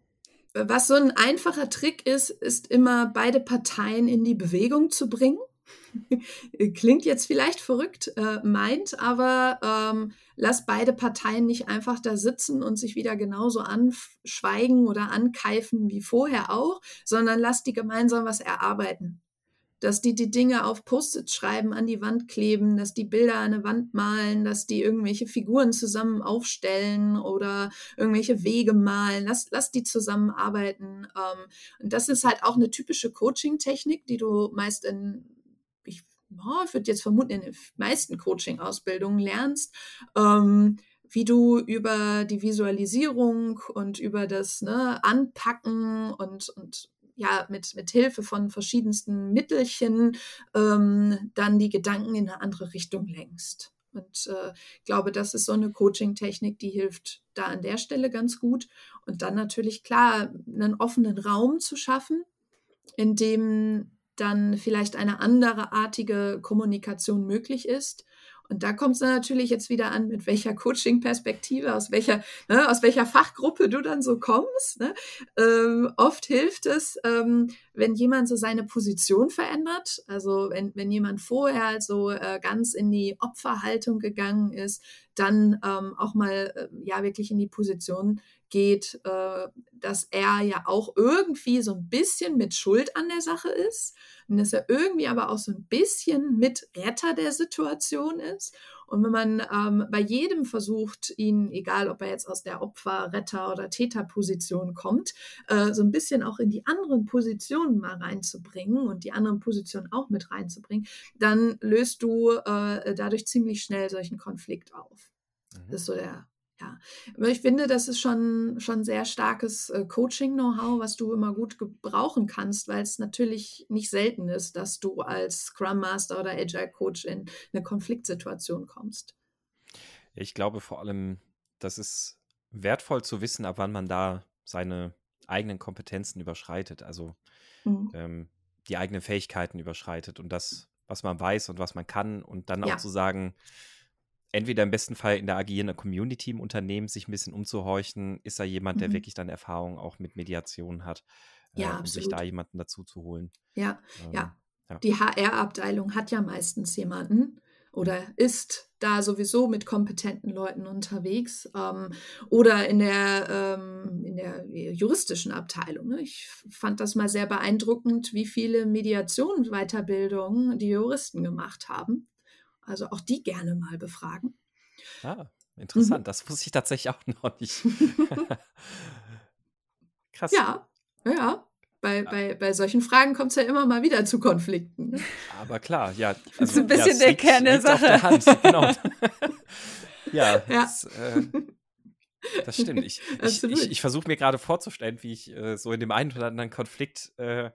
was so ein einfacher Trick ist, ist immer beide Parteien in die Bewegung zu bringen. Klingt jetzt vielleicht verrückt, äh, meint, aber ähm, lass beide Parteien nicht einfach da sitzen und sich wieder genauso anschweigen oder ankeifen wie vorher auch, sondern lass die gemeinsam was erarbeiten. Dass die die Dinge auf Post-its schreiben, an die Wand kleben, dass die Bilder an eine Wand malen, dass die irgendwelche Figuren zusammen aufstellen oder irgendwelche Wege malen. Lass, lass die zusammenarbeiten. Ähm, und das ist halt auch eine typische Coaching-Technik, die du meist in oh, ich würde jetzt vermuten, in den meisten Coaching-Ausbildungen lernst, ähm, wie du über die Visualisierung und über das ne, Anpacken und, und ja, mit, mit Hilfe von verschiedensten Mittelchen ähm, dann die Gedanken in eine andere Richtung lenkst. Und äh, ich glaube, das ist so eine Coaching-Technik, die hilft da an der Stelle ganz gut. Und dann natürlich klar, einen offenen Raum zu schaffen, in dem dann vielleicht eine andere artige Kommunikation möglich ist Und da kommt es natürlich jetzt wieder an, mit welcher Coaching-Perspektive, aus welcher, ne, aus welcher Fachgruppe du dann so kommst. Ne? Ähm, oft hilft es, ähm, wenn jemand so seine Position verändert. Also wenn, wenn jemand vorher so äh, ganz in die Opferhaltung gegangen ist, dann ähm, auch mal äh, ja wirklich in die Position geht, äh, dass er ja auch irgendwie so ein bisschen mit Schuld an der Sache ist und dass er irgendwie aber auch so ein bisschen mit Retter der Situation ist. Und wenn man ähm, bei jedem versucht, ihn, egal ob er jetzt aus der Opfer-, Retter- oder Täterposition kommt, äh, so ein bisschen auch in die anderen Positionen mal reinzubringen und die anderen Positionen auch mit reinzubringen, dann löst du äh, dadurch ziemlich schnell solchen Konflikt auf. Mhm. Das ist so der ja, aber ich finde, das ist schon, schon sehr starkes äh, Coaching-Know-how, was du immer gut gebrauchen kannst, weil es natürlich nicht selten ist, dass du als Scrum Master oder Agile Coach in eine Konfliktsituation kommst. Ich glaube vor allem, das ist wertvoll zu wissen, ab wann man da seine eigenen Kompetenzen überschreitet, also mhm. ähm, die eigenen Fähigkeiten überschreitet und das, was man weiß und was man kann und dann ja. auch zu sagen, entweder im besten Fall in der agierenden Community im Unternehmen sich ein bisschen umzuhorchen, ist da jemand, der mhm. wirklich dann Erfahrung auch mit Mediation hat, äh, ja, um sich da jemanden dazu zu holen. Ja, ähm, ja. ja. Die HR-Abteilung hat ja meistens jemanden oder ist da sowieso mit kompetenten Leuten unterwegs ähm, oder in der, ähm, in der juristischen Abteilung. Ne? Ich fand das mal sehr beeindruckend, wie viele Mediationsweiterbildungen die Juristen gemacht haben. Also auch die gerne mal befragen. Ah, interessant. Mhm. Das wusste ich tatsächlich auch noch nicht. Krass. Ja, ja. Bei, bei, bei solchen Fragen kommt es ja immer mal wieder zu Konflikten. Ne? Aber klar, ja. Also, das ist ein bisschen ja, der Kern der Sache. Der Hand, genau. ja, ja. Das, äh, das stimmt. Ich, ich, ich, ich versuche mir gerade vorzustellen, wie ich äh, so in dem einen oder anderen Konflikt äh,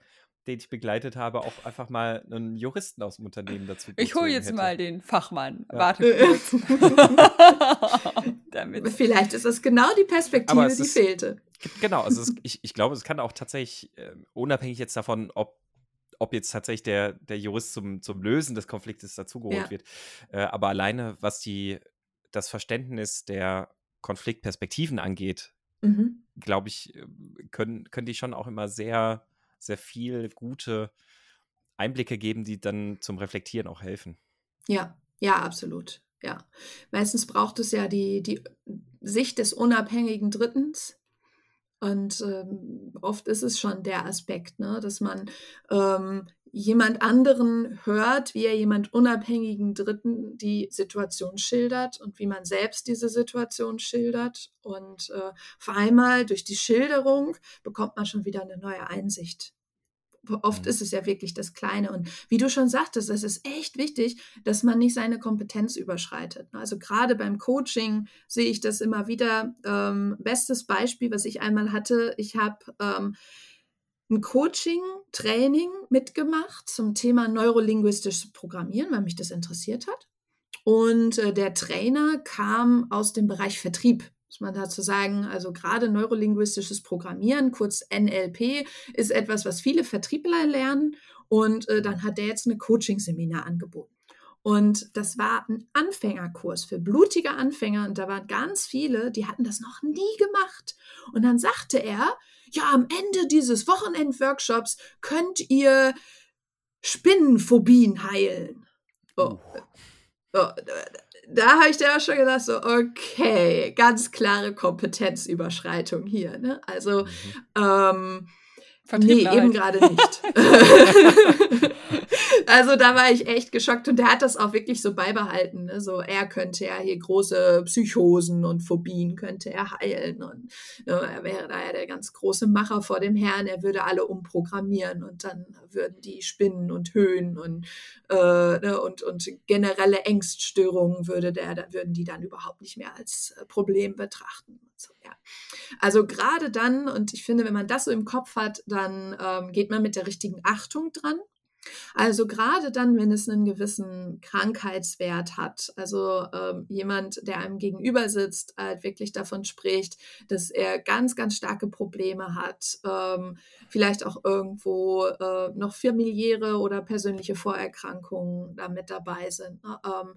den ich begleitet habe, auch einfach mal einen Juristen aus dem Unternehmen dazu Ich hole jetzt hätte. mal den Fachmann. Ja. Warte kurz. Vielleicht ist das genau die Perspektive, die ist, fehlte. Genau, also es, ich, ich glaube, es kann auch tatsächlich, äh, unabhängig jetzt davon, ob ob jetzt tatsächlich der, der Jurist zum, zum Lösen des Konfliktes dazugeholt ja. wird. Äh, aber alleine, was die, das Verständnis der Konfliktperspektiven angeht, mhm. glaube ich, äh, können, können die schon auch immer sehr sehr viel gute Einblicke geben, die dann zum Reflektieren auch helfen. Ja, ja, absolut. Ja. Meistens braucht es ja die, die Sicht des unabhängigen Drittens. Und ähm, oft ist es schon der Aspekt, ne, dass man ähm, jemand anderen hört, wie er jemand unabhängigen Dritten die Situation schildert und wie man selbst diese Situation schildert. Und äh, auf einmal durch die Schilderung bekommt man schon wieder eine neue Einsicht. Oft mhm. ist es ja wirklich das Kleine. Und wie du schon sagtest, es ist echt wichtig, dass man nicht seine Kompetenz überschreitet. Also gerade beim Coaching sehe ich das immer wieder. Ähm, bestes Beispiel, was ich einmal hatte, ich habe ähm, ein Coaching-Training mitgemacht zum Thema neurolinguistisches Programmieren, weil mich das interessiert hat. Und äh, der Trainer kam aus dem Bereich Vertrieb muss man dazu sagen. Also gerade neurolinguistisches Programmieren, kurz NLP, ist etwas, was viele Vertriebler lernen. Und äh, dann hat er jetzt eine Coaching-Seminar angeboten. Und das war ein Anfängerkurs für blutige Anfänger. Und da waren ganz viele, die hatten das noch nie gemacht. Und dann sagte er, ja, am Ende dieses Wochenend-Workshops könnt ihr Spinnenphobien heilen. Oh. Oh, da habe ich dann auch schon gedacht, so, okay, ganz klare Kompetenzüberschreitung hier. Ne? Also, mhm. ähm, nee, eben gerade nicht. also da war ich echt geschockt und der hat das auch wirklich so beibehalten. Ne? So, er könnte ja hier große Psychosen und Phobien könnte er heilen und ne, er wäre da ja der ganz große Macher vor dem Herrn. Er würde alle umprogrammieren und dann würden die Spinnen und Höhen und, äh, ne, und, und generelle Ängststörungen würde der, da würden die dann überhaupt nicht mehr als äh, Problem betrachten. So, ja. Also gerade dann, und ich finde, wenn man das so im Kopf hat, dann ähm, geht man mit der richtigen Achtung dran. Also gerade dann, wenn es einen gewissen Krankheitswert hat, also ähm, jemand, der einem gegenüber sitzt, halt wirklich davon spricht, dass er ganz, ganz starke Probleme hat, ähm, vielleicht auch irgendwo äh, noch familiäre oder persönliche Vorerkrankungen da mit dabei sind. Ne? Ähm,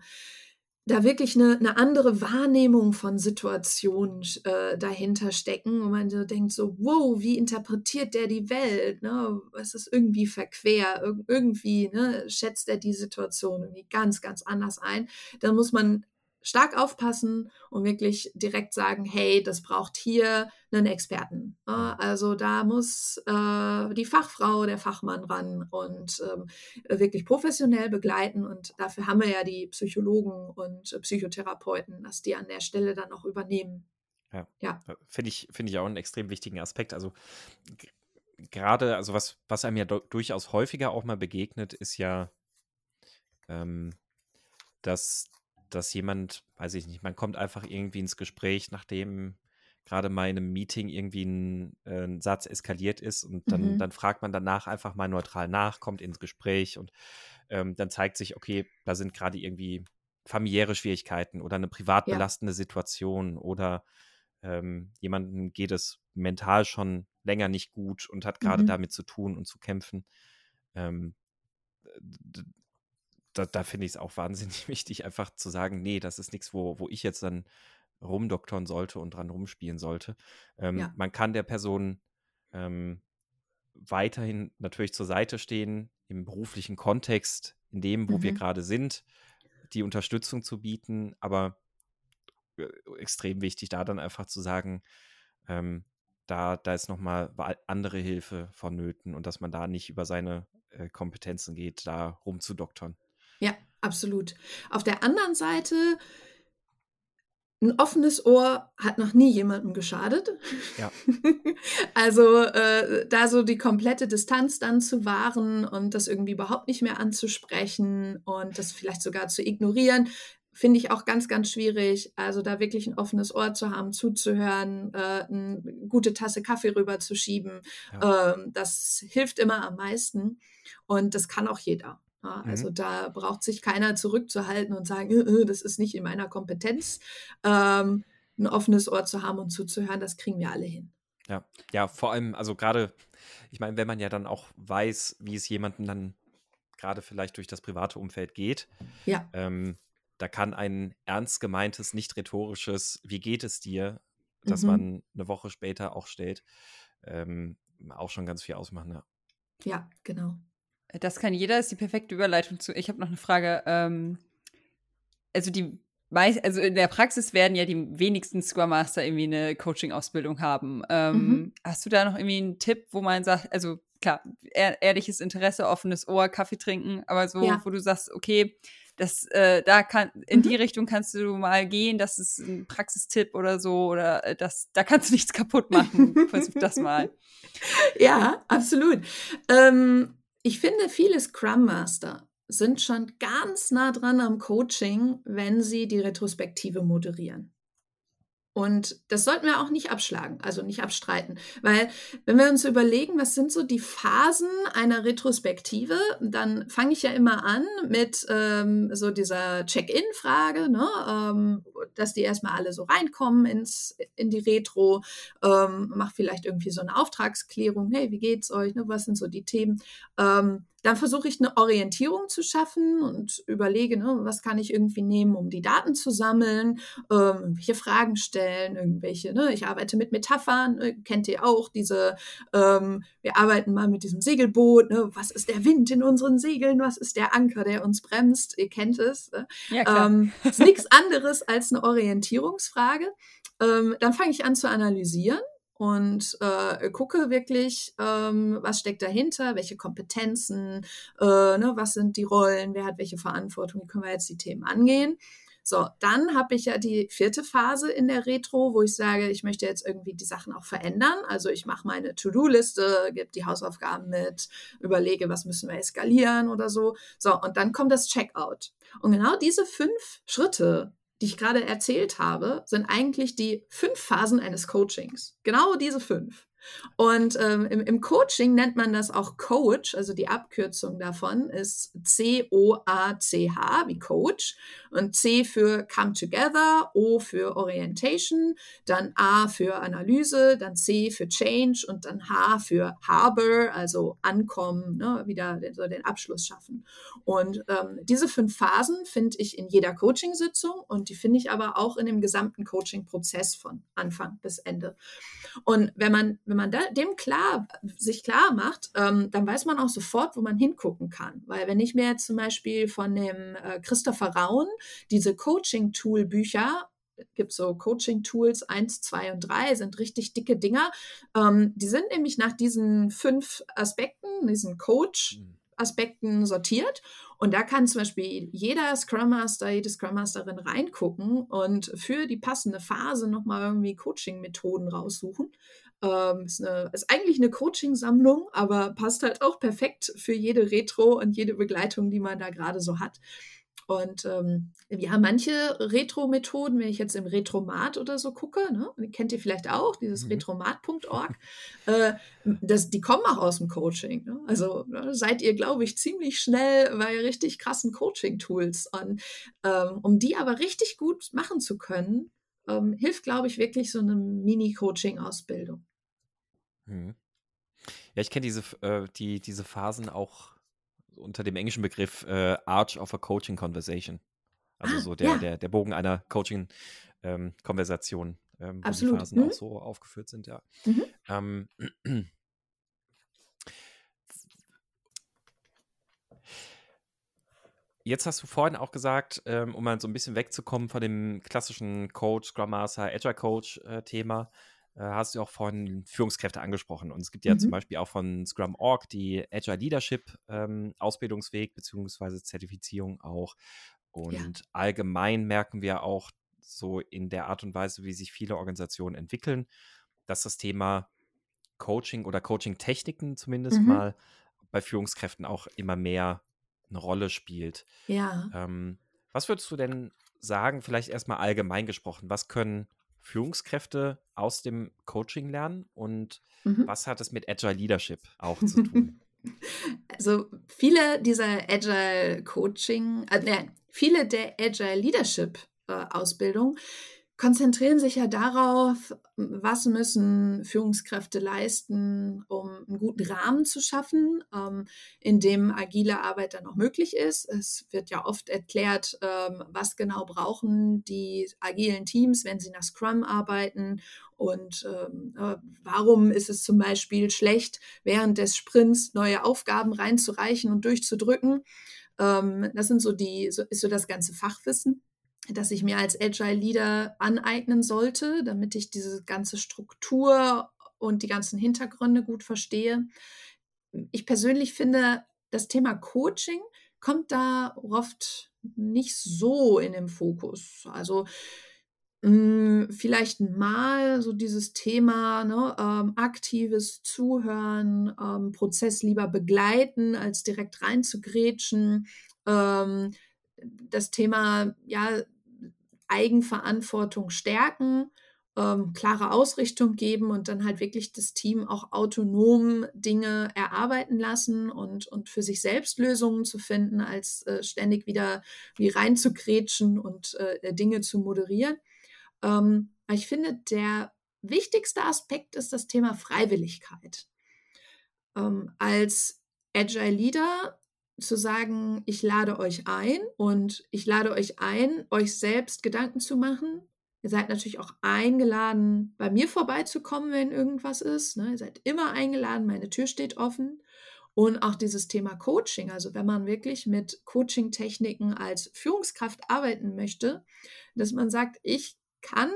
da wirklich eine, eine andere Wahrnehmung von Situationen äh, dahinter stecken und man so denkt so, wow, wie interpretiert der die Welt? Ne? Es ist irgendwie verquer, Ir irgendwie ne, schätzt er die Situation irgendwie ganz, ganz anders ein. Dann muss man stark aufpassen und wirklich direkt sagen, hey, das braucht hier einen Experten. Also da muss äh, die Fachfrau, der Fachmann ran und ähm, wirklich professionell begleiten. Und dafür haben wir ja die Psychologen und Psychotherapeuten, dass die an der Stelle dann auch übernehmen. Ja, ja. finde ich, find ich auch einen extrem wichtigen Aspekt. Also gerade, also was, was einem ja durchaus häufiger auch mal begegnet, ist ja, ähm, dass dass jemand, weiß ich nicht, man kommt einfach irgendwie ins Gespräch, nachdem gerade mal in einem Meeting irgendwie ein, äh, ein Satz eskaliert ist und dann, mhm. dann fragt man danach einfach mal neutral nach, kommt ins Gespräch und ähm, dann zeigt sich, okay, da sind gerade irgendwie familiäre Schwierigkeiten oder eine privat belastende ja. Situation oder ähm, jemandem geht es mental schon länger nicht gut und hat gerade mhm. damit zu tun und zu kämpfen. Ähm, da, da finde ich es auch wahnsinnig wichtig, einfach zu sagen, nee, das ist nichts, wo, wo ich jetzt dann rumdoktern sollte und dran rumspielen sollte. Ähm, ja. Man kann der Person ähm, weiterhin natürlich zur Seite stehen, im beruflichen Kontext, in dem, wo mhm. wir gerade sind, die Unterstützung zu bieten, aber äh, extrem wichtig, da dann einfach zu sagen, ähm, da, da ist nochmal andere Hilfe vonnöten und dass man da nicht über seine äh, Kompetenzen geht, da rumzudoktern. Ja, absolut. Auf der anderen Seite, ein offenes Ohr hat noch nie jemandem geschadet. Ja. also äh, da so die komplette Distanz dann zu wahren und das irgendwie überhaupt nicht mehr anzusprechen und das vielleicht sogar zu ignorieren, finde ich auch ganz, ganz schwierig. Also da wirklich ein offenes Ohr zu haben, zuzuhören, äh, eine gute Tasse Kaffee rüberzuschieben, ja. äh, das hilft immer am meisten und das kann auch jeder. Ja, mhm. also mhm. da braucht sich keiner zurückzuhalten und sagen, äh, äh, das ist nicht in meiner Kompetenz. Ähm, ein offenes Ohr zu haben und zuzuhören, das kriegen wir alle hin. Ja, ja, vor allem, also gerade, ich meine, wenn man ja dann auch weiß, wie es jemandem dann gerade vielleicht durch das private Umfeld geht, ja. Ähm, da kann ein ernst gemeintes, nicht rhetorisches, wie geht es dir, das mhm. man eine Woche später auch stellt, ähm, auch schon ganz viel ausmachen. Ja, ja genau. Das kann jeder, ist die perfekte Überleitung zu. Ich habe noch eine Frage. Ähm, also die meist, also in der Praxis werden ja die wenigsten Scrum Master irgendwie eine Coaching-Ausbildung haben. Ähm, mhm. Hast du da noch irgendwie einen Tipp, wo man sagt, also klar, ehrliches Interesse, offenes Ohr, Kaffee trinken, aber so, ja. wo du sagst, okay, das, äh, da kann, in mhm. die Richtung kannst du mal gehen, das ist ein Praxistipp oder so, oder äh, das, da kannst du nichts kaputt machen. Versuch das mal. Ja, absolut. Ähm, ich finde, viele Scrum Master sind schon ganz nah dran am Coaching, wenn sie die Retrospektive moderieren. Und das sollten wir auch nicht abschlagen, also nicht abstreiten. Weil wenn wir uns überlegen, was sind so die Phasen einer Retrospektive, dann fange ich ja immer an mit ähm, so dieser Check-in-Frage, ne? ähm, dass die erstmal alle so reinkommen ins, in die Retro, ähm, mach vielleicht irgendwie so eine Auftragsklärung, hey, wie geht's euch, ne? was sind so die Themen. Ähm, dann versuche ich eine Orientierung zu schaffen und überlege, ne, was kann ich irgendwie nehmen, um die Daten zu sammeln, ähm, irgendwelche Fragen stellen, irgendwelche, ne, ich arbeite mit Metaphern, ne, kennt ihr auch diese, ähm, wir arbeiten mal mit diesem Segelboot, ne, was ist der Wind in unseren Segeln, was ist der Anker, der uns bremst, ihr kennt es. Ne? Ja, klar. Ähm, ist nichts anderes als eine Orientierungsfrage. Ähm, dann fange ich an zu analysieren und äh, gucke wirklich, ähm, was steckt dahinter, welche Kompetenzen, äh, ne, was sind die Rollen, wer hat welche Verantwortung, wie können wir jetzt die Themen angehen. So, dann habe ich ja die vierte Phase in der Retro, wo ich sage, ich möchte jetzt irgendwie die Sachen auch verändern. Also ich mache meine To-Do-Liste, gebe die Hausaufgaben mit, überlege, was müssen wir eskalieren oder so. So, und dann kommt das Checkout. Und genau diese fünf Schritte die ich gerade erzählt habe, sind eigentlich die fünf Phasen eines Coachings. Genau diese fünf. Und ähm, im, im, Coaching nennt man das auch Coach, also die Abkürzung davon ist C-O-A-C-H wie Coach und C für Come Together, O für Orientation, dann A für Analyse, dann C für Change und dann H für Harbor, also Ankommen, ne, wieder den, so den Abschluss schaffen. Und ähm, diese fünf Phasen finde ich in jeder Coaching-Sitzung und die finde ich aber auch in dem gesamten Coaching-Prozess von Anfang bis Ende. Und wenn man, wenn man da, dem klar, sich klar macht, ähm, dann weiß man auch sofort, wo man hingucken kann. Weil wenn ich mir jetzt zum Beispiel von dem äh, Christopher Raun diese Coaching-Tool-Bücher gibt so Coaching-Tools 1, 2 und 3, sind richtig dicke Dinger. Ähm, die sind nämlich nach diesen fünf Aspekten, diesen Coach-Aspekten sortiert. Und da kann zum Beispiel jeder Scrum Master, jede Scrum Masterin reingucken und für die passende Phase nochmal irgendwie Coaching-Methoden raussuchen. Ähm, ist, eine, ist eigentlich eine Coaching-Sammlung, aber passt halt auch perfekt für jede Retro und jede Begleitung, die man da gerade so hat. Und ähm, ja, manche Retro-Methoden, wenn ich jetzt im Retromat oder so gucke, ne, kennt ihr vielleicht auch, dieses mhm. retromat.org, äh, die kommen auch aus dem Coaching. Ne? Also ne, seid ihr, glaube ich, ziemlich schnell bei richtig krassen Coaching-Tools. Und ähm, um die aber richtig gut machen zu können, ähm, hilft, glaube ich, wirklich so eine Mini-Coaching-Ausbildung. Mhm. Ja, ich kenne diese, äh, die, diese Phasen auch unter dem englischen Begriff äh, Arch of a Coaching Conversation. Also ah, so der, ja. der, der Bogen einer Coaching-Konversation, ähm, ähm, wo Absolut. die Phasen mhm. auch so aufgeführt sind, ja. Mhm. Ähm, Jetzt hast du vorhin auch gesagt, ähm, um mal so ein bisschen wegzukommen von dem klassischen Coach, Scrum Master, Agile Coach äh, Thema, hast du auch von Führungskräfte angesprochen. Und es gibt ja mhm. zum Beispiel auch von Scrum.org die Agile Leadership ähm, Ausbildungsweg bzw. Zertifizierung auch. Und ja. allgemein merken wir auch so in der Art und Weise, wie sich viele Organisationen entwickeln, dass das Thema Coaching oder Coaching-Techniken zumindest mhm. mal bei Führungskräften auch immer mehr eine Rolle spielt. Ja. Ähm, was würdest du denn sagen, vielleicht erstmal allgemein gesprochen, was können Führungskräfte aus dem Coaching lernen und mhm. was hat es mit Agile Leadership auch zu tun? Also viele dieser Agile Coaching, äh, viele der Agile Leadership äh, Ausbildung konzentrieren sich ja darauf, was müssen Führungskräfte leisten, um einen guten Rahmen zu schaffen, ähm, in dem agile Arbeit dann auch möglich ist. Es wird ja oft erklärt, ähm, was genau brauchen die agilen Teams, wenn sie nach Scrum arbeiten und ähm, äh, warum ist es zum Beispiel schlecht, während des Sprints neue Aufgaben reinzureichen und durchzudrücken. Ähm, das sind so die, so, ist so das ganze Fachwissen das ich mir als Agile Leader aneignen sollte, damit ich diese ganze Struktur und die ganzen Hintergründe gut verstehe. Ich persönlich finde, das Thema Coaching kommt da oft nicht so in den Fokus. Also mh, hm, vielleicht mal so dieses Thema ne, ähm, aktives Zuhören, ähm, Prozess lieber begleiten, als direkt reinzugrätschen. Ähm, das Thema, ja, Eigenverantwortung stärken, ähm, klare Ausrichtung geben und dann halt wirklich das Team auch autonom Dinge erarbeiten lassen und, und für sich selbst Lösungen zu finden, als äh, ständig wieder wie reinzugrätschen und äh, Dinge zu moderieren. Ähm, ich finde, der wichtigste Aspekt ist das Thema Freiwilligkeit. Ähm, als Agile Leader zu sagen, ich lade euch ein und ich lade euch ein, euch selbst Gedanken zu machen. Ihr seid natürlich auch eingeladen, bei mir vorbeizukommen, wenn irgendwas ist. Ne? Ihr seid immer eingeladen, meine Tür steht offen. Und auch dieses Thema Coaching, also wenn man wirklich mit Coaching-Techniken als Führungskraft arbeiten möchte, dass man sagt, ich kann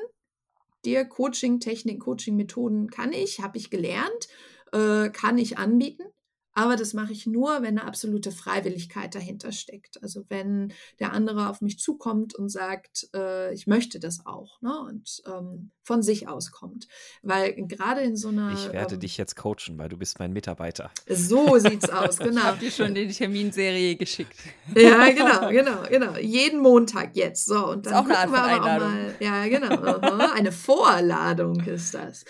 dir Coaching-Techniken, Coaching-Methoden kann ich, habe ich gelernt, äh, kann ich anbieten Aber das mache ich nur, wenn eine absolute Freiwilligkeit dahinter steckt. Also wenn der andere auf mich zukommt und sagt, äh, ich möchte das auch ne? und ähm, von sich aus kommt. Weil gerade in so einer... Ich werde ähm, dich jetzt coachen, weil du bist mein Mitarbeiter. So sieht's aus, genau. Ich habe dir schon die Terminserie geschickt. Ja, genau, genau, genau. Jeden Montag jetzt. So, und dann ist auch gucken eine wir aber auch mal. Ja, genau. eine Vorladung ist das.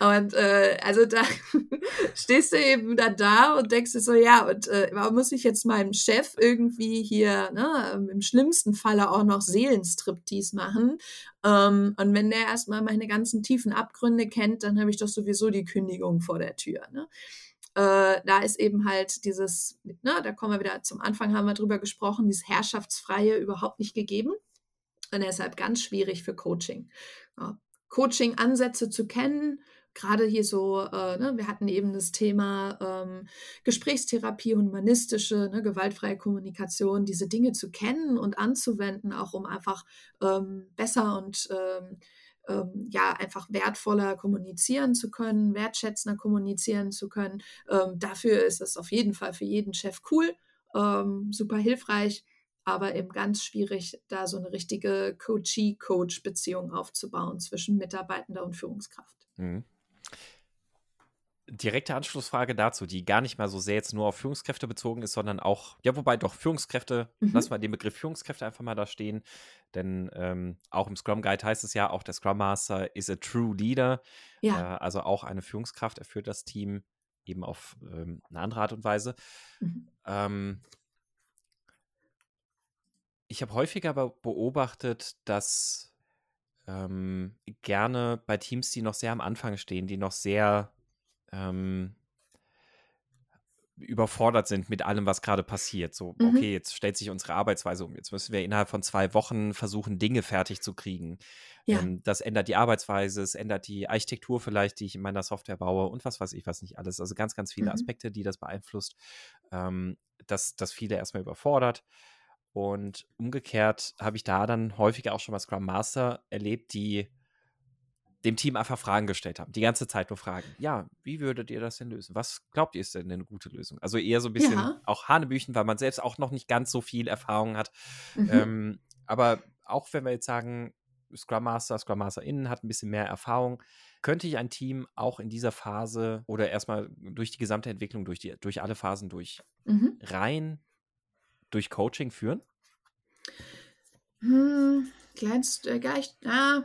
Und äh, also da stehst du eben dann da und denkst dir so, ja, und äh, warum muss ich jetzt meinem Chef irgendwie hier ne, im schlimmsten Falle auch noch Seelenstriptease machen? Ähm, und wenn der erstmal meine ganzen tiefen Abgründe kennt, dann habe ich doch sowieso die Kündigung vor der Tür. Ne? Äh, da ist eben halt dieses, ne, da kommen wir wieder zum Anfang, haben wir drüber gesprochen, dieses Herrschaftsfreie überhaupt nicht gegeben. Und deshalb ganz schwierig für Coaching. Ja. Coaching-Ansätze zu kennen, gerade hier so, äh, ne, wir hatten eben das Thema ähm, Gesprächstherapie, humanistische, ne, gewaltfreie Kommunikation, diese Dinge zu kennen und anzuwenden, auch um einfach ähm, besser und ähm, ähm ja, einfach wertvoller kommunizieren zu können, wertschätzender kommunizieren zu können. Ähm, dafür ist es auf jeden Fall für jeden Chef cool, ähm, super hilfreich aber eben ganz schwierig, da so eine richtige Coachee-Coach-Beziehung aufzubauen zwischen Mitarbeitender und Führungskraft. Mhm direkte Anschlussfrage dazu, die gar nicht mal so sehr jetzt nur auf Führungskräfte bezogen ist, sondern auch, ja, wobei doch Führungskräfte, mhm. lass mal den Begriff Führungskräfte einfach mal da stehen, denn ähm, auch im Scrum Guide heißt es ja, auch der Scrum Master is a true leader, ja. Äh, also auch eine Führungskraft, er führt das Team eben auf ähm, eine andere Art und Weise. Mhm. Ähm, ich habe häufiger beobachtet, dass ähm, gerne bei Teams, die noch sehr am Anfang stehen, die noch sehr ähm, überfordert sind mit allem, was gerade passiert. So, mhm. okay, jetzt stellt sich unsere Arbeitsweise um. Jetzt müssen wir innerhalb von zwei Wochen versuchen, Dinge fertig zu kriegen. Ja. Ähm, das ändert die Arbeitsweise, es ändert die Architektur vielleicht, die ich in meiner Software baue und was weiß ich, was nicht alles. Also ganz, ganz viele mhm. Aspekte, die das beeinflusst, ähm, dass das viele erstmal überfordert. Und umgekehrt habe ich da dann häufiger auch schon mal Scrum Master erlebt, die dem Team einfach Fragen gestellt haben. Die ganze Zeit nur Fragen. Ja, wie würdet ihr das denn lösen? Was glaubt ihr ist denn eine gute Lösung? Also eher so ein bisschen ja. auch Hanebüchen, weil man selbst auch noch nicht ganz so viel Erfahrung hat. Mhm. Ähm, aber auch wenn wir jetzt sagen, Scrum Master, Scrum Master innen hat ein bisschen mehr Erfahrung, könnte ich ein Team auch in dieser Phase oder erstmal durch die gesamte Entwicklung, durch, die, durch alle Phasen durch mhm. rein durch Coaching führen? Hm, kleinst, äh, gar nicht, ah,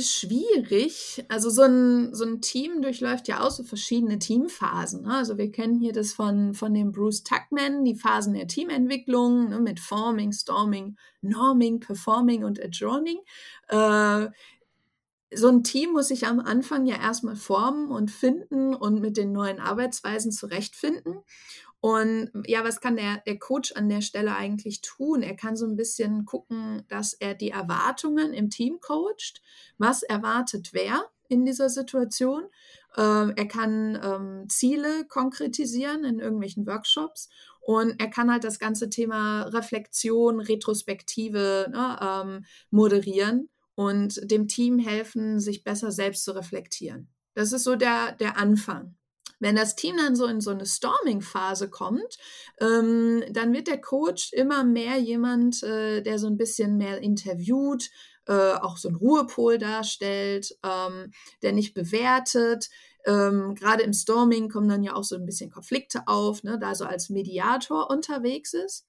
schwierig. Also so ein, so ein Team durchläuft ja auch so verschiedene Teamphasen. Ne? Also wir kennen hier das von, von dem Bruce Tuckman, die Phasen der Teamentwicklung ne? mit Forming, Storming, Norming, Performing und Adjourning. Äh, so ein Team muss sich am Anfang ja erstmal formen und finden und mit den neuen Arbeitsweisen zurechtfinden. Und ja, was kann der, der Coach an der Stelle eigentlich tun? Er kann so ein bisschen gucken, dass er die Erwartungen im Team coacht. Was erwartet wer in dieser Situation? Ähm, er kann ähm, Ziele konkretisieren in irgendwelchen Workshops und er kann halt das ganze Thema Reflexion, Retrospektive ne, ähm, moderieren und dem Team helfen, sich besser selbst zu reflektieren. Das ist so der, der Anfang. Wenn das Team dann so in so eine Storming-Phase kommt, ähm, dann wird der Coach immer mehr jemand, äh, der so ein bisschen mehr interviewt, äh, auch so ein Ruhepol darstellt, ähm, der nicht bewertet. Ähm, Gerade im Storming kommen dann ja auch so ein bisschen Konflikte auf, ne, da so als Mediator unterwegs ist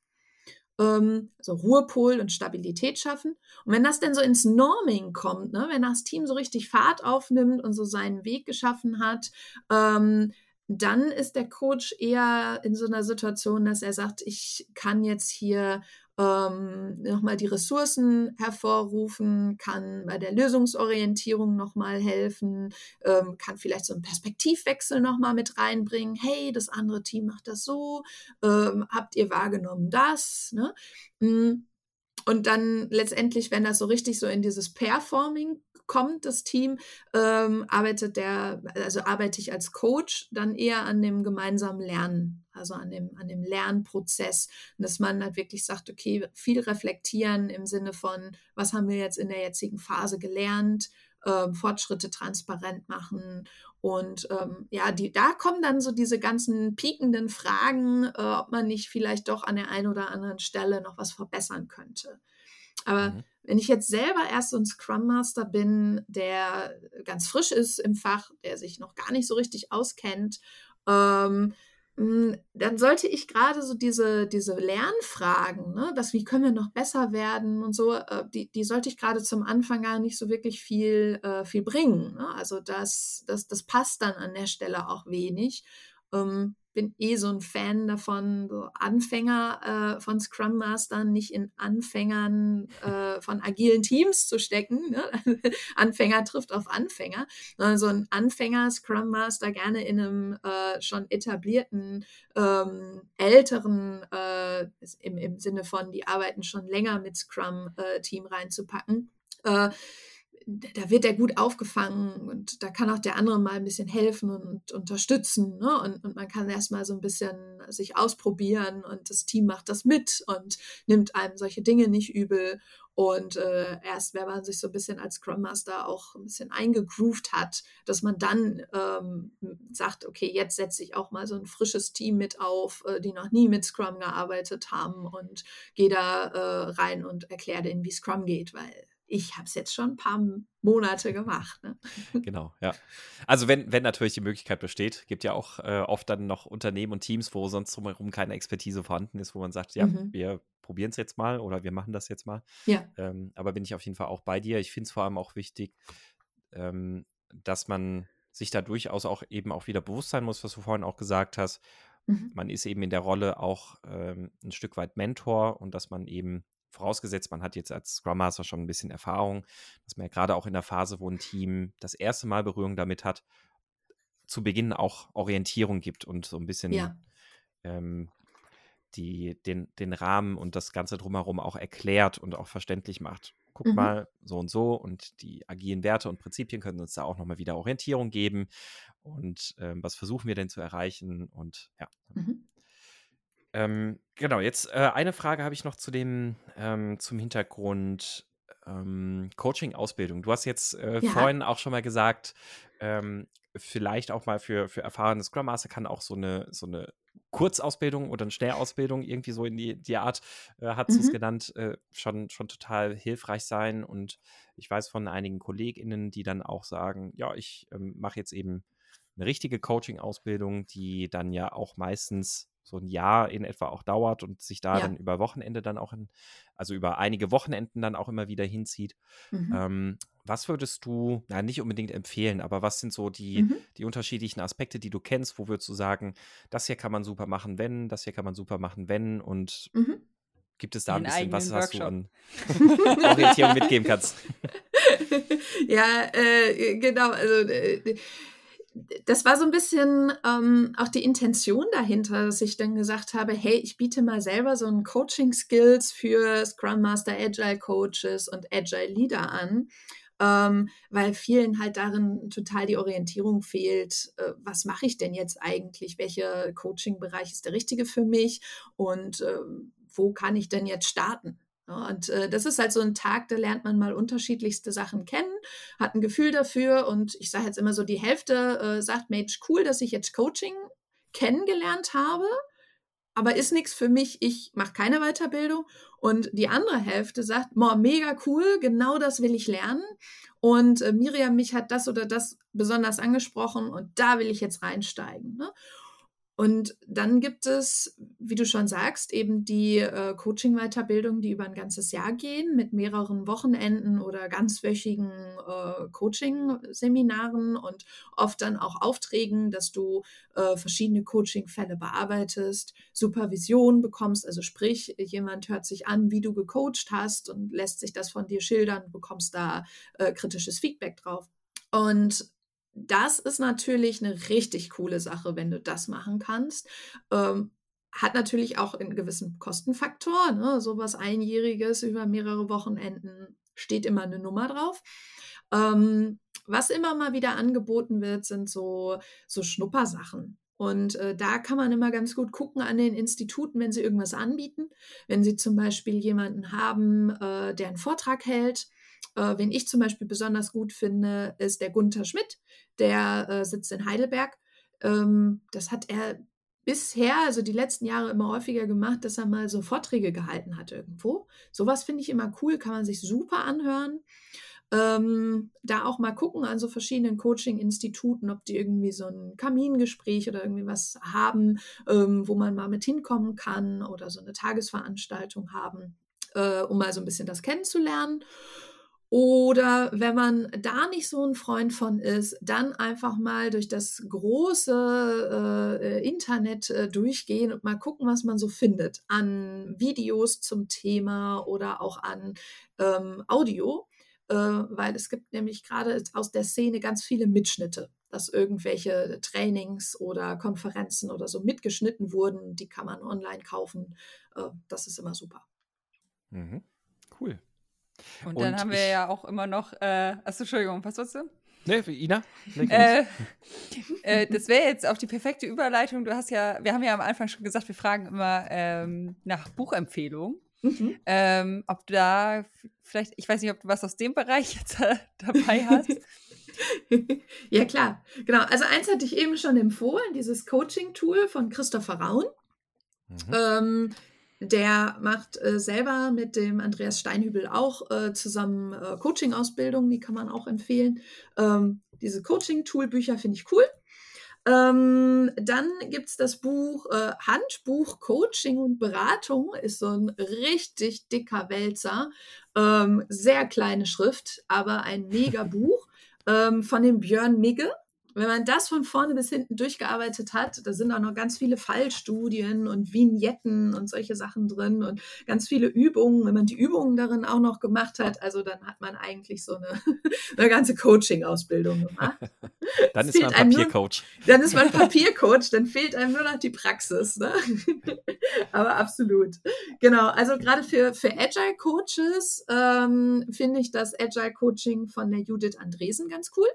ähm, also Ruhepol und Stabilität schaffen. Und wenn das denn so ins Norming kommt, ne, wenn das Team so richtig Fahrt aufnimmt und so seinen Weg geschaffen hat, ähm, dann ist der Coach eher in so einer Situation, dass er sagt, ich kann jetzt hier ähm, nochmal die Ressourcen hervorrufen, kann bei der Lösungsorientierung nochmal helfen, ähm, kann vielleicht so einen Perspektivwechsel nochmal mit reinbringen. Hey, das andere Team macht das so, ähm, habt ihr wahrgenommen das? Ne? Mm. Und dann letztendlich, wenn das so richtig so in dieses Performing kommt, das Team, ähm, arbeitet der, also arbeite ich als Coach dann eher an dem gemeinsamen Lernen, also an dem, an dem Lernprozess. Dass man halt wirklich sagt, okay, viel reflektieren im Sinne von, was haben wir jetzt in der jetzigen Phase gelernt, äh, Fortschritte transparent machen Und ähm, ja, die, da kommen dann so diese ganzen piekenden Fragen, äh, ob man nicht vielleicht doch an der einen oder anderen Stelle noch was verbessern könnte. Aber mhm. wenn ich jetzt selber erst so ein Scrum Master bin, der ganz frisch ist im Fach, der sich noch gar nicht so richtig auskennt, ähm, hm, dann sollte ich gerade so diese, diese Lernfragen, ne, das, wie können wir noch besser werden und so, äh, die, die sollte ich gerade zum Anfang gar nicht so wirklich viel, äh, viel bringen. Ne? Also das, das, das passt dann an der Stelle auch wenig. Ähm, bin eh so ein Fan davon, so Anfänger äh, von Scrum Mastern nicht in Anfängern äh, von agilen Teams zu stecken. Ne? Anfänger trifft auf Anfänger, sondern so ein Anfänger Scrum Master gerne in einem äh, schon etablierten, ähm, älteren, äh, im, im Sinne von, die arbeiten schon länger mit Scrum-Team äh, reinzupacken äh, da wird er gut aufgefangen und da kann auch der andere mal ein bisschen helfen und unterstützen. Ne? Und, und man kann erstmal so ein bisschen sich ausprobieren und das Team macht das mit und nimmt einem solche Dinge nicht übel. Und äh, erst, wenn man sich so ein bisschen als Scrum Master auch ein bisschen eingegroovt hat, dass man dann ähm, sagt, okay, jetzt setze ich auch mal so ein frisches Team mit auf, äh, die noch nie mit Scrum gearbeitet haben und gehe da äh, rein und erkläre denen, wie Scrum geht, weil ich habe es jetzt schon ein paar Monate gemacht. Ne? Genau, ja. Also wenn, wenn natürlich die Möglichkeit besteht, gibt ja auch äh, oft dann noch Unternehmen und Teams, wo sonst drumherum keine Expertise vorhanden ist, wo man sagt, ja, mhm. wir probieren es jetzt mal oder wir machen das jetzt mal. Ja. Ähm, aber bin ich auf jeden Fall auch bei dir. Ich finde es vor allem auch wichtig, ähm, dass man sich da durchaus auch eben auch wieder bewusst sein muss, was du vorhin auch gesagt hast. Mhm. Man ist eben in der Rolle auch ähm, ein Stück weit Mentor und dass man eben vorausgesetzt, man hat jetzt als Scrum Master schon ein bisschen Erfahrung, dass man ja gerade auch in der Phase, wo ein Team das erste Mal Berührung damit hat, zu Beginn auch Orientierung gibt und so ein bisschen ja. ähm, die, den, den Rahmen und das Ganze drumherum auch erklärt und auch verständlich macht. Guck mhm. mal, so und so und die agilen Werte und Prinzipien können uns da auch nochmal wieder Orientierung geben und ähm, was versuchen wir denn zu erreichen und ja. Mhm. Ähm, genau, jetzt äh, eine Frage habe ich noch zu dem, ähm, zum Hintergrund ähm, Coaching-Ausbildung. Du hast jetzt äh, ja. vorhin auch schon mal gesagt, ähm, vielleicht auch mal für, für erfahrene Scrum Master kann auch so eine, so eine Kurzausbildung oder eine Schnellausbildung, irgendwie so in die, die Art, äh, hat mhm. es genannt, äh, schon, schon total hilfreich sein. Und ich weiß von einigen KollegInnen, die dann auch sagen, ja, ich ähm, mache jetzt eben eine richtige Coaching-Ausbildung, die dann ja auch meistens so ein Jahr in etwa auch dauert und sich da ja. dann über Wochenende dann auch in, also über einige Wochenenden dann auch immer wieder hinzieht. Mhm. Ähm, was würdest du, na, nicht unbedingt empfehlen, aber was sind so die, mhm. die unterschiedlichen Aspekte, die du kennst? Wo würdest du sagen, das hier kann man super machen, wenn, das hier kann man super machen, wenn und mhm. gibt es da ein bisschen was, was du an Orientierung mitgeben kannst? ja, äh, genau. Also äh, das war so ein bisschen ähm, auch die Intention dahinter, dass ich dann gesagt habe, hey, ich biete mal selber so ein Coaching-Skills für Scrum Master, Agile Coaches und Agile Leader an, ähm, weil vielen halt darin total die Orientierung fehlt, äh, was mache ich denn jetzt eigentlich, welcher Coaching-Bereich ist der richtige für mich und äh, wo kann ich denn jetzt starten? Und äh, das ist halt so ein Tag, da lernt man mal unterschiedlichste Sachen kennen, hat ein Gefühl dafür und ich sage jetzt immer so, die Hälfte äh, sagt, Mensch, cool, dass ich jetzt Coaching kennengelernt habe, aber ist nichts für mich, ich mache keine Weiterbildung. Und die andere Hälfte sagt, boah, mega cool, genau das will ich lernen. Und äh, Miriam, mich hat das oder das besonders angesprochen und da will ich jetzt reinsteigen. Ne? Und dann gibt es, wie du schon sagst, eben die äh, Coaching-Weiterbildung, die über ein ganzes Jahr gehen, mit mehreren Wochenenden oder ganzwöchigen äh, Coaching-Seminaren und oft dann auch Aufträgen, dass du äh, verschiedene Coaching-Fälle bearbeitest, Supervision bekommst, also sprich, jemand hört sich an, wie du gecoacht hast und lässt sich das von dir schildern, bekommst da äh, kritisches Feedback drauf. Und das ist natürlich eine richtig coole Sache, wenn du das machen kannst. Ähm, hat natürlich auch einen gewissen Kostenfaktor. Ne? Sowas Einjähriges über mehrere Wochenenden steht immer eine Nummer drauf. Ähm, was immer mal wieder angeboten wird, sind so, so Schnuppersachen. Und äh, da kann man immer ganz gut gucken an den Instituten, wenn sie irgendwas anbieten. Wenn sie zum Beispiel jemanden haben, äh, der einen Vortrag hält, Äh, wen ich zum Beispiel besonders gut finde, ist der Gunther Schmidt. Der äh, sitzt in Heidelberg. Ähm, das hat er bisher, also die letzten Jahre immer häufiger gemacht, dass er mal so Vorträge gehalten hat irgendwo. Sowas finde ich immer cool, kann man sich super anhören. Ähm, da auch mal gucken an so verschiedenen Coaching-Instituten, ob die irgendwie so ein Kamingespräch oder irgendwie was haben, ähm, wo man mal mit hinkommen kann oder so eine Tagesveranstaltung haben, äh, um mal so ein bisschen das kennenzulernen. Oder wenn man da nicht so ein Freund von ist, dann einfach mal durch das große äh, Internet äh, durchgehen und mal gucken, was man so findet an Videos zum Thema oder auch an ähm, Audio, äh, weil es gibt nämlich gerade aus der Szene ganz viele Mitschnitte, dass irgendwelche Trainings oder Konferenzen oder so mitgeschnitten wurden, die kann man online kaufen. Äh, das ist immer super. Mhm. Cool. Und, und dann haben wir ja auch immer noch, äh, achso, Entschuldigung, was wolltest du? Nee, Ina? Nee, äh, äh, das wäre jetzt auch die perfekte Überleitung. Du hast ja, wir haben ja am Anfang schon gesagt, wir fragen immer ähm, nach Buchempfehlungen. Mhm. Ähm, ob du da vielleicht, ich weiß nicht, ob du was aus dem Bereich jetzt dabei hast. ja, klar. Genau. Also eins hatte ich eben schon empfohlen, dieses Coaching-Tool von Christopher Raun. Mhm. Ähm, der macht äh, selber mit dem Andreas Steinhübel auch äh, zusammen äh, Coaching-Ausbildungen, die kann man auch empfehlen. Ähm, diese Coaching-Tool-Bücher finde ich cool. Ähm, dann gibt es das Buch äh, Handbuch Coaching und Beratung, ist so ein richtig dicker Wälzer. Ähm, sehr kleine Schrift, aber ein mega Buch ähm, von dem Björn Migge wenn man das von vorne bis hinten durchgearbeitet hat, da sind auch noch ganz viele Fallstudien und Vignetten und solche Sachen drin und ganz viele Übungen. Wenn man die Übungen darin auch noch gemacht hat, also dann hat man eigentlich so eine, eine ganze Coaching-Ausbildung gemacht. dann ist man Papiercoach. Dann ist man Papiercoach, dann fehlt einem nur noch die Praxis. Ne? Aber absolut. Genau, also gerade für, für Agile-Coaches ähm, finde ich das Agile-Coaching von der Judith Andresen ganz cool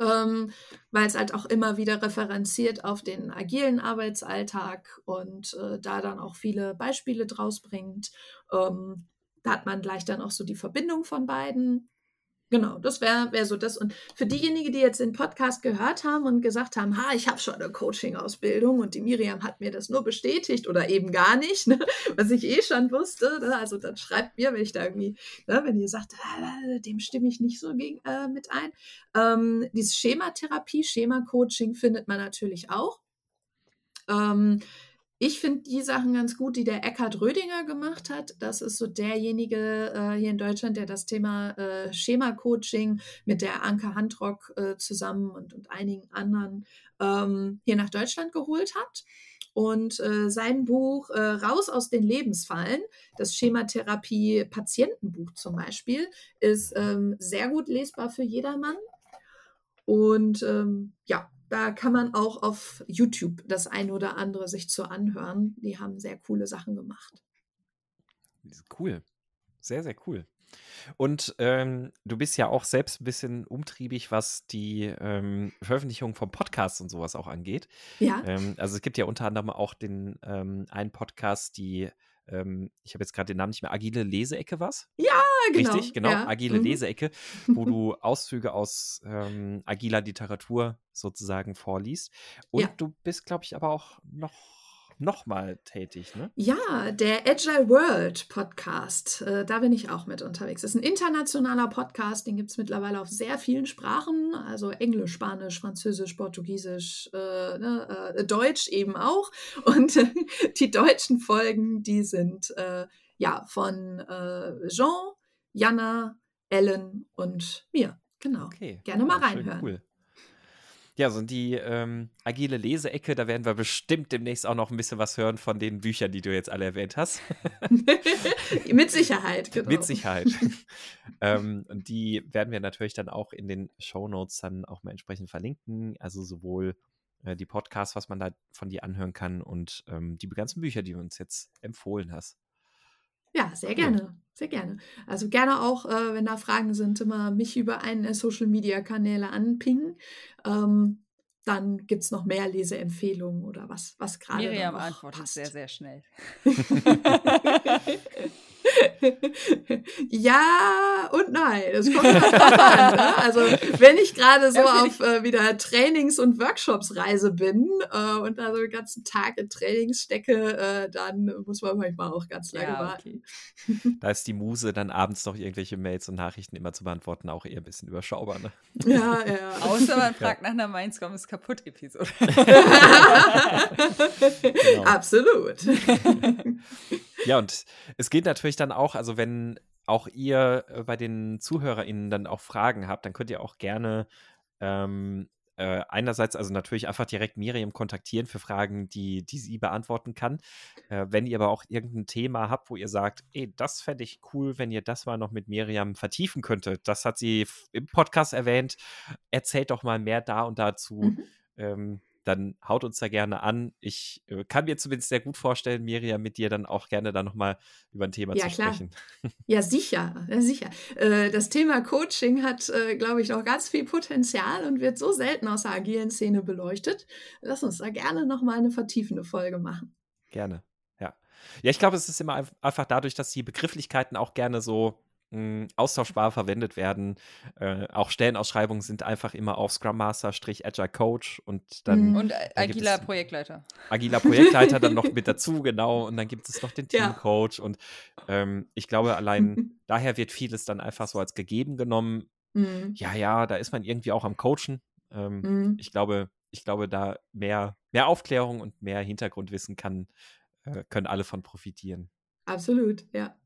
ähm, weil es halt auch immer wieder referenziert auf den agilen Arbeitsalltag und äh, da dann auch viele Beispiele draus bringt. Ähm, da hat man gleich dann auch so die Verbindung von beiden. Genau, das wäre wär so das. Und für diejenigen, die jetzt den Podcast gehört haben und gesagt haben, ha, ich habe schon eine Coaching-Ausbildung und die Miriam hat mir das nur bestätigt oder eben gar nicht, ne, was ich eh schon wusste. Ne, also dann schreibt mir, wenn ich da irgendwie, ne, wenn ihr sagt, ah, dem stimme ich nicht so gegen, äh, mit ein. Ähm, diese Schematherapie, Schema-Coaching findet man natürlich auch. Ähm, ich finde die Sachen ganz gut, die der Eckhard Rödinger gemacht hat. Das ist so derjenige äh, hier in Deutschland, der das Thema äh, Schema-Coaching mit der Anke Handrock äh, zusammen und, und, einigen anderen ähm, hier nach Deutschland geholt hat. Und äh, sein Buch äh, Raus aus den Lebensfallen, das Schematherapie-Patientenbuch zum Beispiel, ist ähm, sehr gut lesbar für jedermann. Und ähm, ja, da kann man auch auf YouTube das eine oder andere sich zu anhören. Die haben sehr coole Sachen gemacht. Cool. Sehr, sehr cool. Und ähm, du bist ja auch selbst ein bisschen umtriebig, was die ähm, Veröffentlichung vom Podcast und sowas auch angeht. Ja. Ähm, also es gibt ja unter anderem auch den ähm, einen Podcast, die ähm, ich habe jetzt gerade den Namen nicht mehr, Agile Leseecke was? Ja, genau. Richtig, genau, ja. Agile mhm. Leseecke, wo du Auszüge aus ähm, agiler Literatur sozusagen vorliest. Und ja. du bist, glaube ich, aber auch noch nochmal tätig, ne? Ja, der Agile World Podcast. Äh, da bin ich auch mit unterwegs. Das ist ein internationaler Podcast, den gibt es mittlerweile auf sehr vielen Sprachen, also Englisch, Spanisch, Französisch, Portugiesisch, äh, ne, äh, Deutsch eben auch. Und die deutschen Folgen, die sind äh, ja von äh, Jean, Jana, Ellen und mir. Genau. Okay. Gerne mal ja, reinhören. Cool. Ja, so die ähm, agile Leseecke, da werden wir bestimmt demnächst auch noch ein bisschen was hören von den Büchern, die du jetzt alle erwähnt hast. Mit Sicherheit, genau. Mit Sicherheit. ähm, und die werden wir natürlich dann auch in den Show Notes dann auch mal entsprechend verlinken. Also sowohl äh, die Podcasts, was man da von dir anhören kann und ähm, die ganzen Bücher, die du uns jetzt empfohlen hast. Ja, sehr gerne, sehr gerne. Also gerne auch, äh, wenn da Fragen sind, immer mich über einen der Social-Media-Kanäle anpingen. Ähm, dann gibt es noch mehr Leseempfehlungen oder was, was gerade Miriam antwortet passt. sehr, sehr schnell. ja und nein. Das kommt drauf an. Ne? Also wenn ich gerade so ja, auf äh, wieder Trainings- und Workshops-Reise bin äh, und da so den ganzen Tag in Trainings stecke, äh, dann muss man manchmal auch ganz lange ja, warten. Okay. Da ist die Muse, dann abends noch irgendwelche Mails und Nachrichten immer zu beantworten, auch eher ein bisschen überschaubar. Ne? Ja, ja. Außer man fragt nach einer Mainz ist kaputt Episode. genau. Absolut. ja, und es geht natürlich dann auch, also wenn auch ihr äh, bei den ZuhörerInnen dann auch Fragen habt, dann könnt ihr auch gerne ähm, äh, einerseits also natürlich einfach direkt Miriam kontaktieren für Fragen, die, die sie beantworten kann. Äh, wenn ihr aber auch irgendein Thema habt, wo ihr sagt, ey, das fände ich cool, wenn ihr das mal noch mit Miriam vertiefen könntet. Das hat sie im Podcast erwähnt. Erzählt doch mal mehr da und dazu. Mhm. Ähm, dann haut uns da gerne an. Ich äh, kann mir zumindest sehr gut vorstellen, Miriam, mit dir dann auch gerne da nochmal über ein Thema ja, zu klar. sprechen. Ja, sicher, ja, sicher. Äh, das Thema Coaching hat, äh, glaube ich, noch ganz viel Potenzial und wird so selten aus der agilen Szene beleuchtet. Lass uns da gerne nochmal eine vertiefende Folge machen. Gerne, ja. Ja, ich glaube, es ist immer einfach dadurch, dass die Begrifflichkeiten auch gerne so hm, austauschbar verwendet werden. Äh, auch Stellenausschreibungen sind einfach immer auf Scrum Master, Agile Coach und dann. Mhm. Und agiler Projektleiter. Agiler Projektleiter dann noch mit dazu, genau. Und dann gibt es noch den Teamcoach. Ja. Und ähm, ich glaube, allein daher wird vieles dann einfach so als gegeben genommen. Mhm. Ja, ja, da ist man irgendwie auch am Coachen. Ähm, mhm. Ich glaube, ich glaube, da mehr, mehr Aufklärung und mehr Hintergrundwissen kann, äh, können alle von profitieren. Absolut, ja.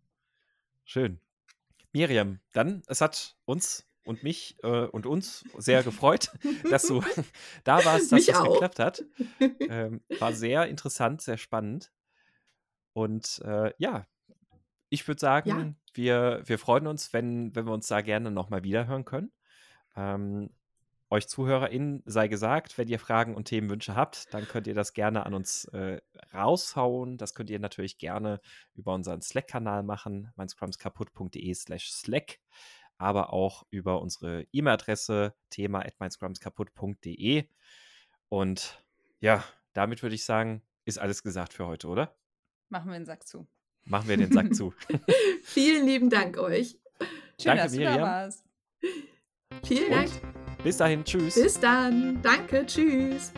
Schön. Miriam, dann, es hat uns und mich äh, und uns sehr gefreut, dass du da warst, dass das geklappt hat. Ähm, war sehr interessant, sehr spannend. Und äh, ja, ich würde sagen, ja. wir, wir freuen uns, wenn, wenn wir uns da gerne nochmal wiederhören können. Ähm, euch ZuhörerInnen sei gesagt, wenn ihr Fragen und Themenwünsche habt, dann könnt ihr das gerne an uns äh, raushauen. Das könnt ihr natürlich gerne über unseren Slack-Kanal machen, meinscrumskaputt.de slash Slack, aber auch über unsere E-Mail-Adresse thema at meinscrumskaputt.de. Und ja, damit würde ich sagen, ist alles gesagt für heute, oder? Machen wir den Sack zu. Machen wir den Sack zu. Vielen lieben Dank euch. Schön, Danke, dass Miriam. du da warst. Vielen Dank. Bis dahin, tschüss. Bis dann. Danke, tschüss.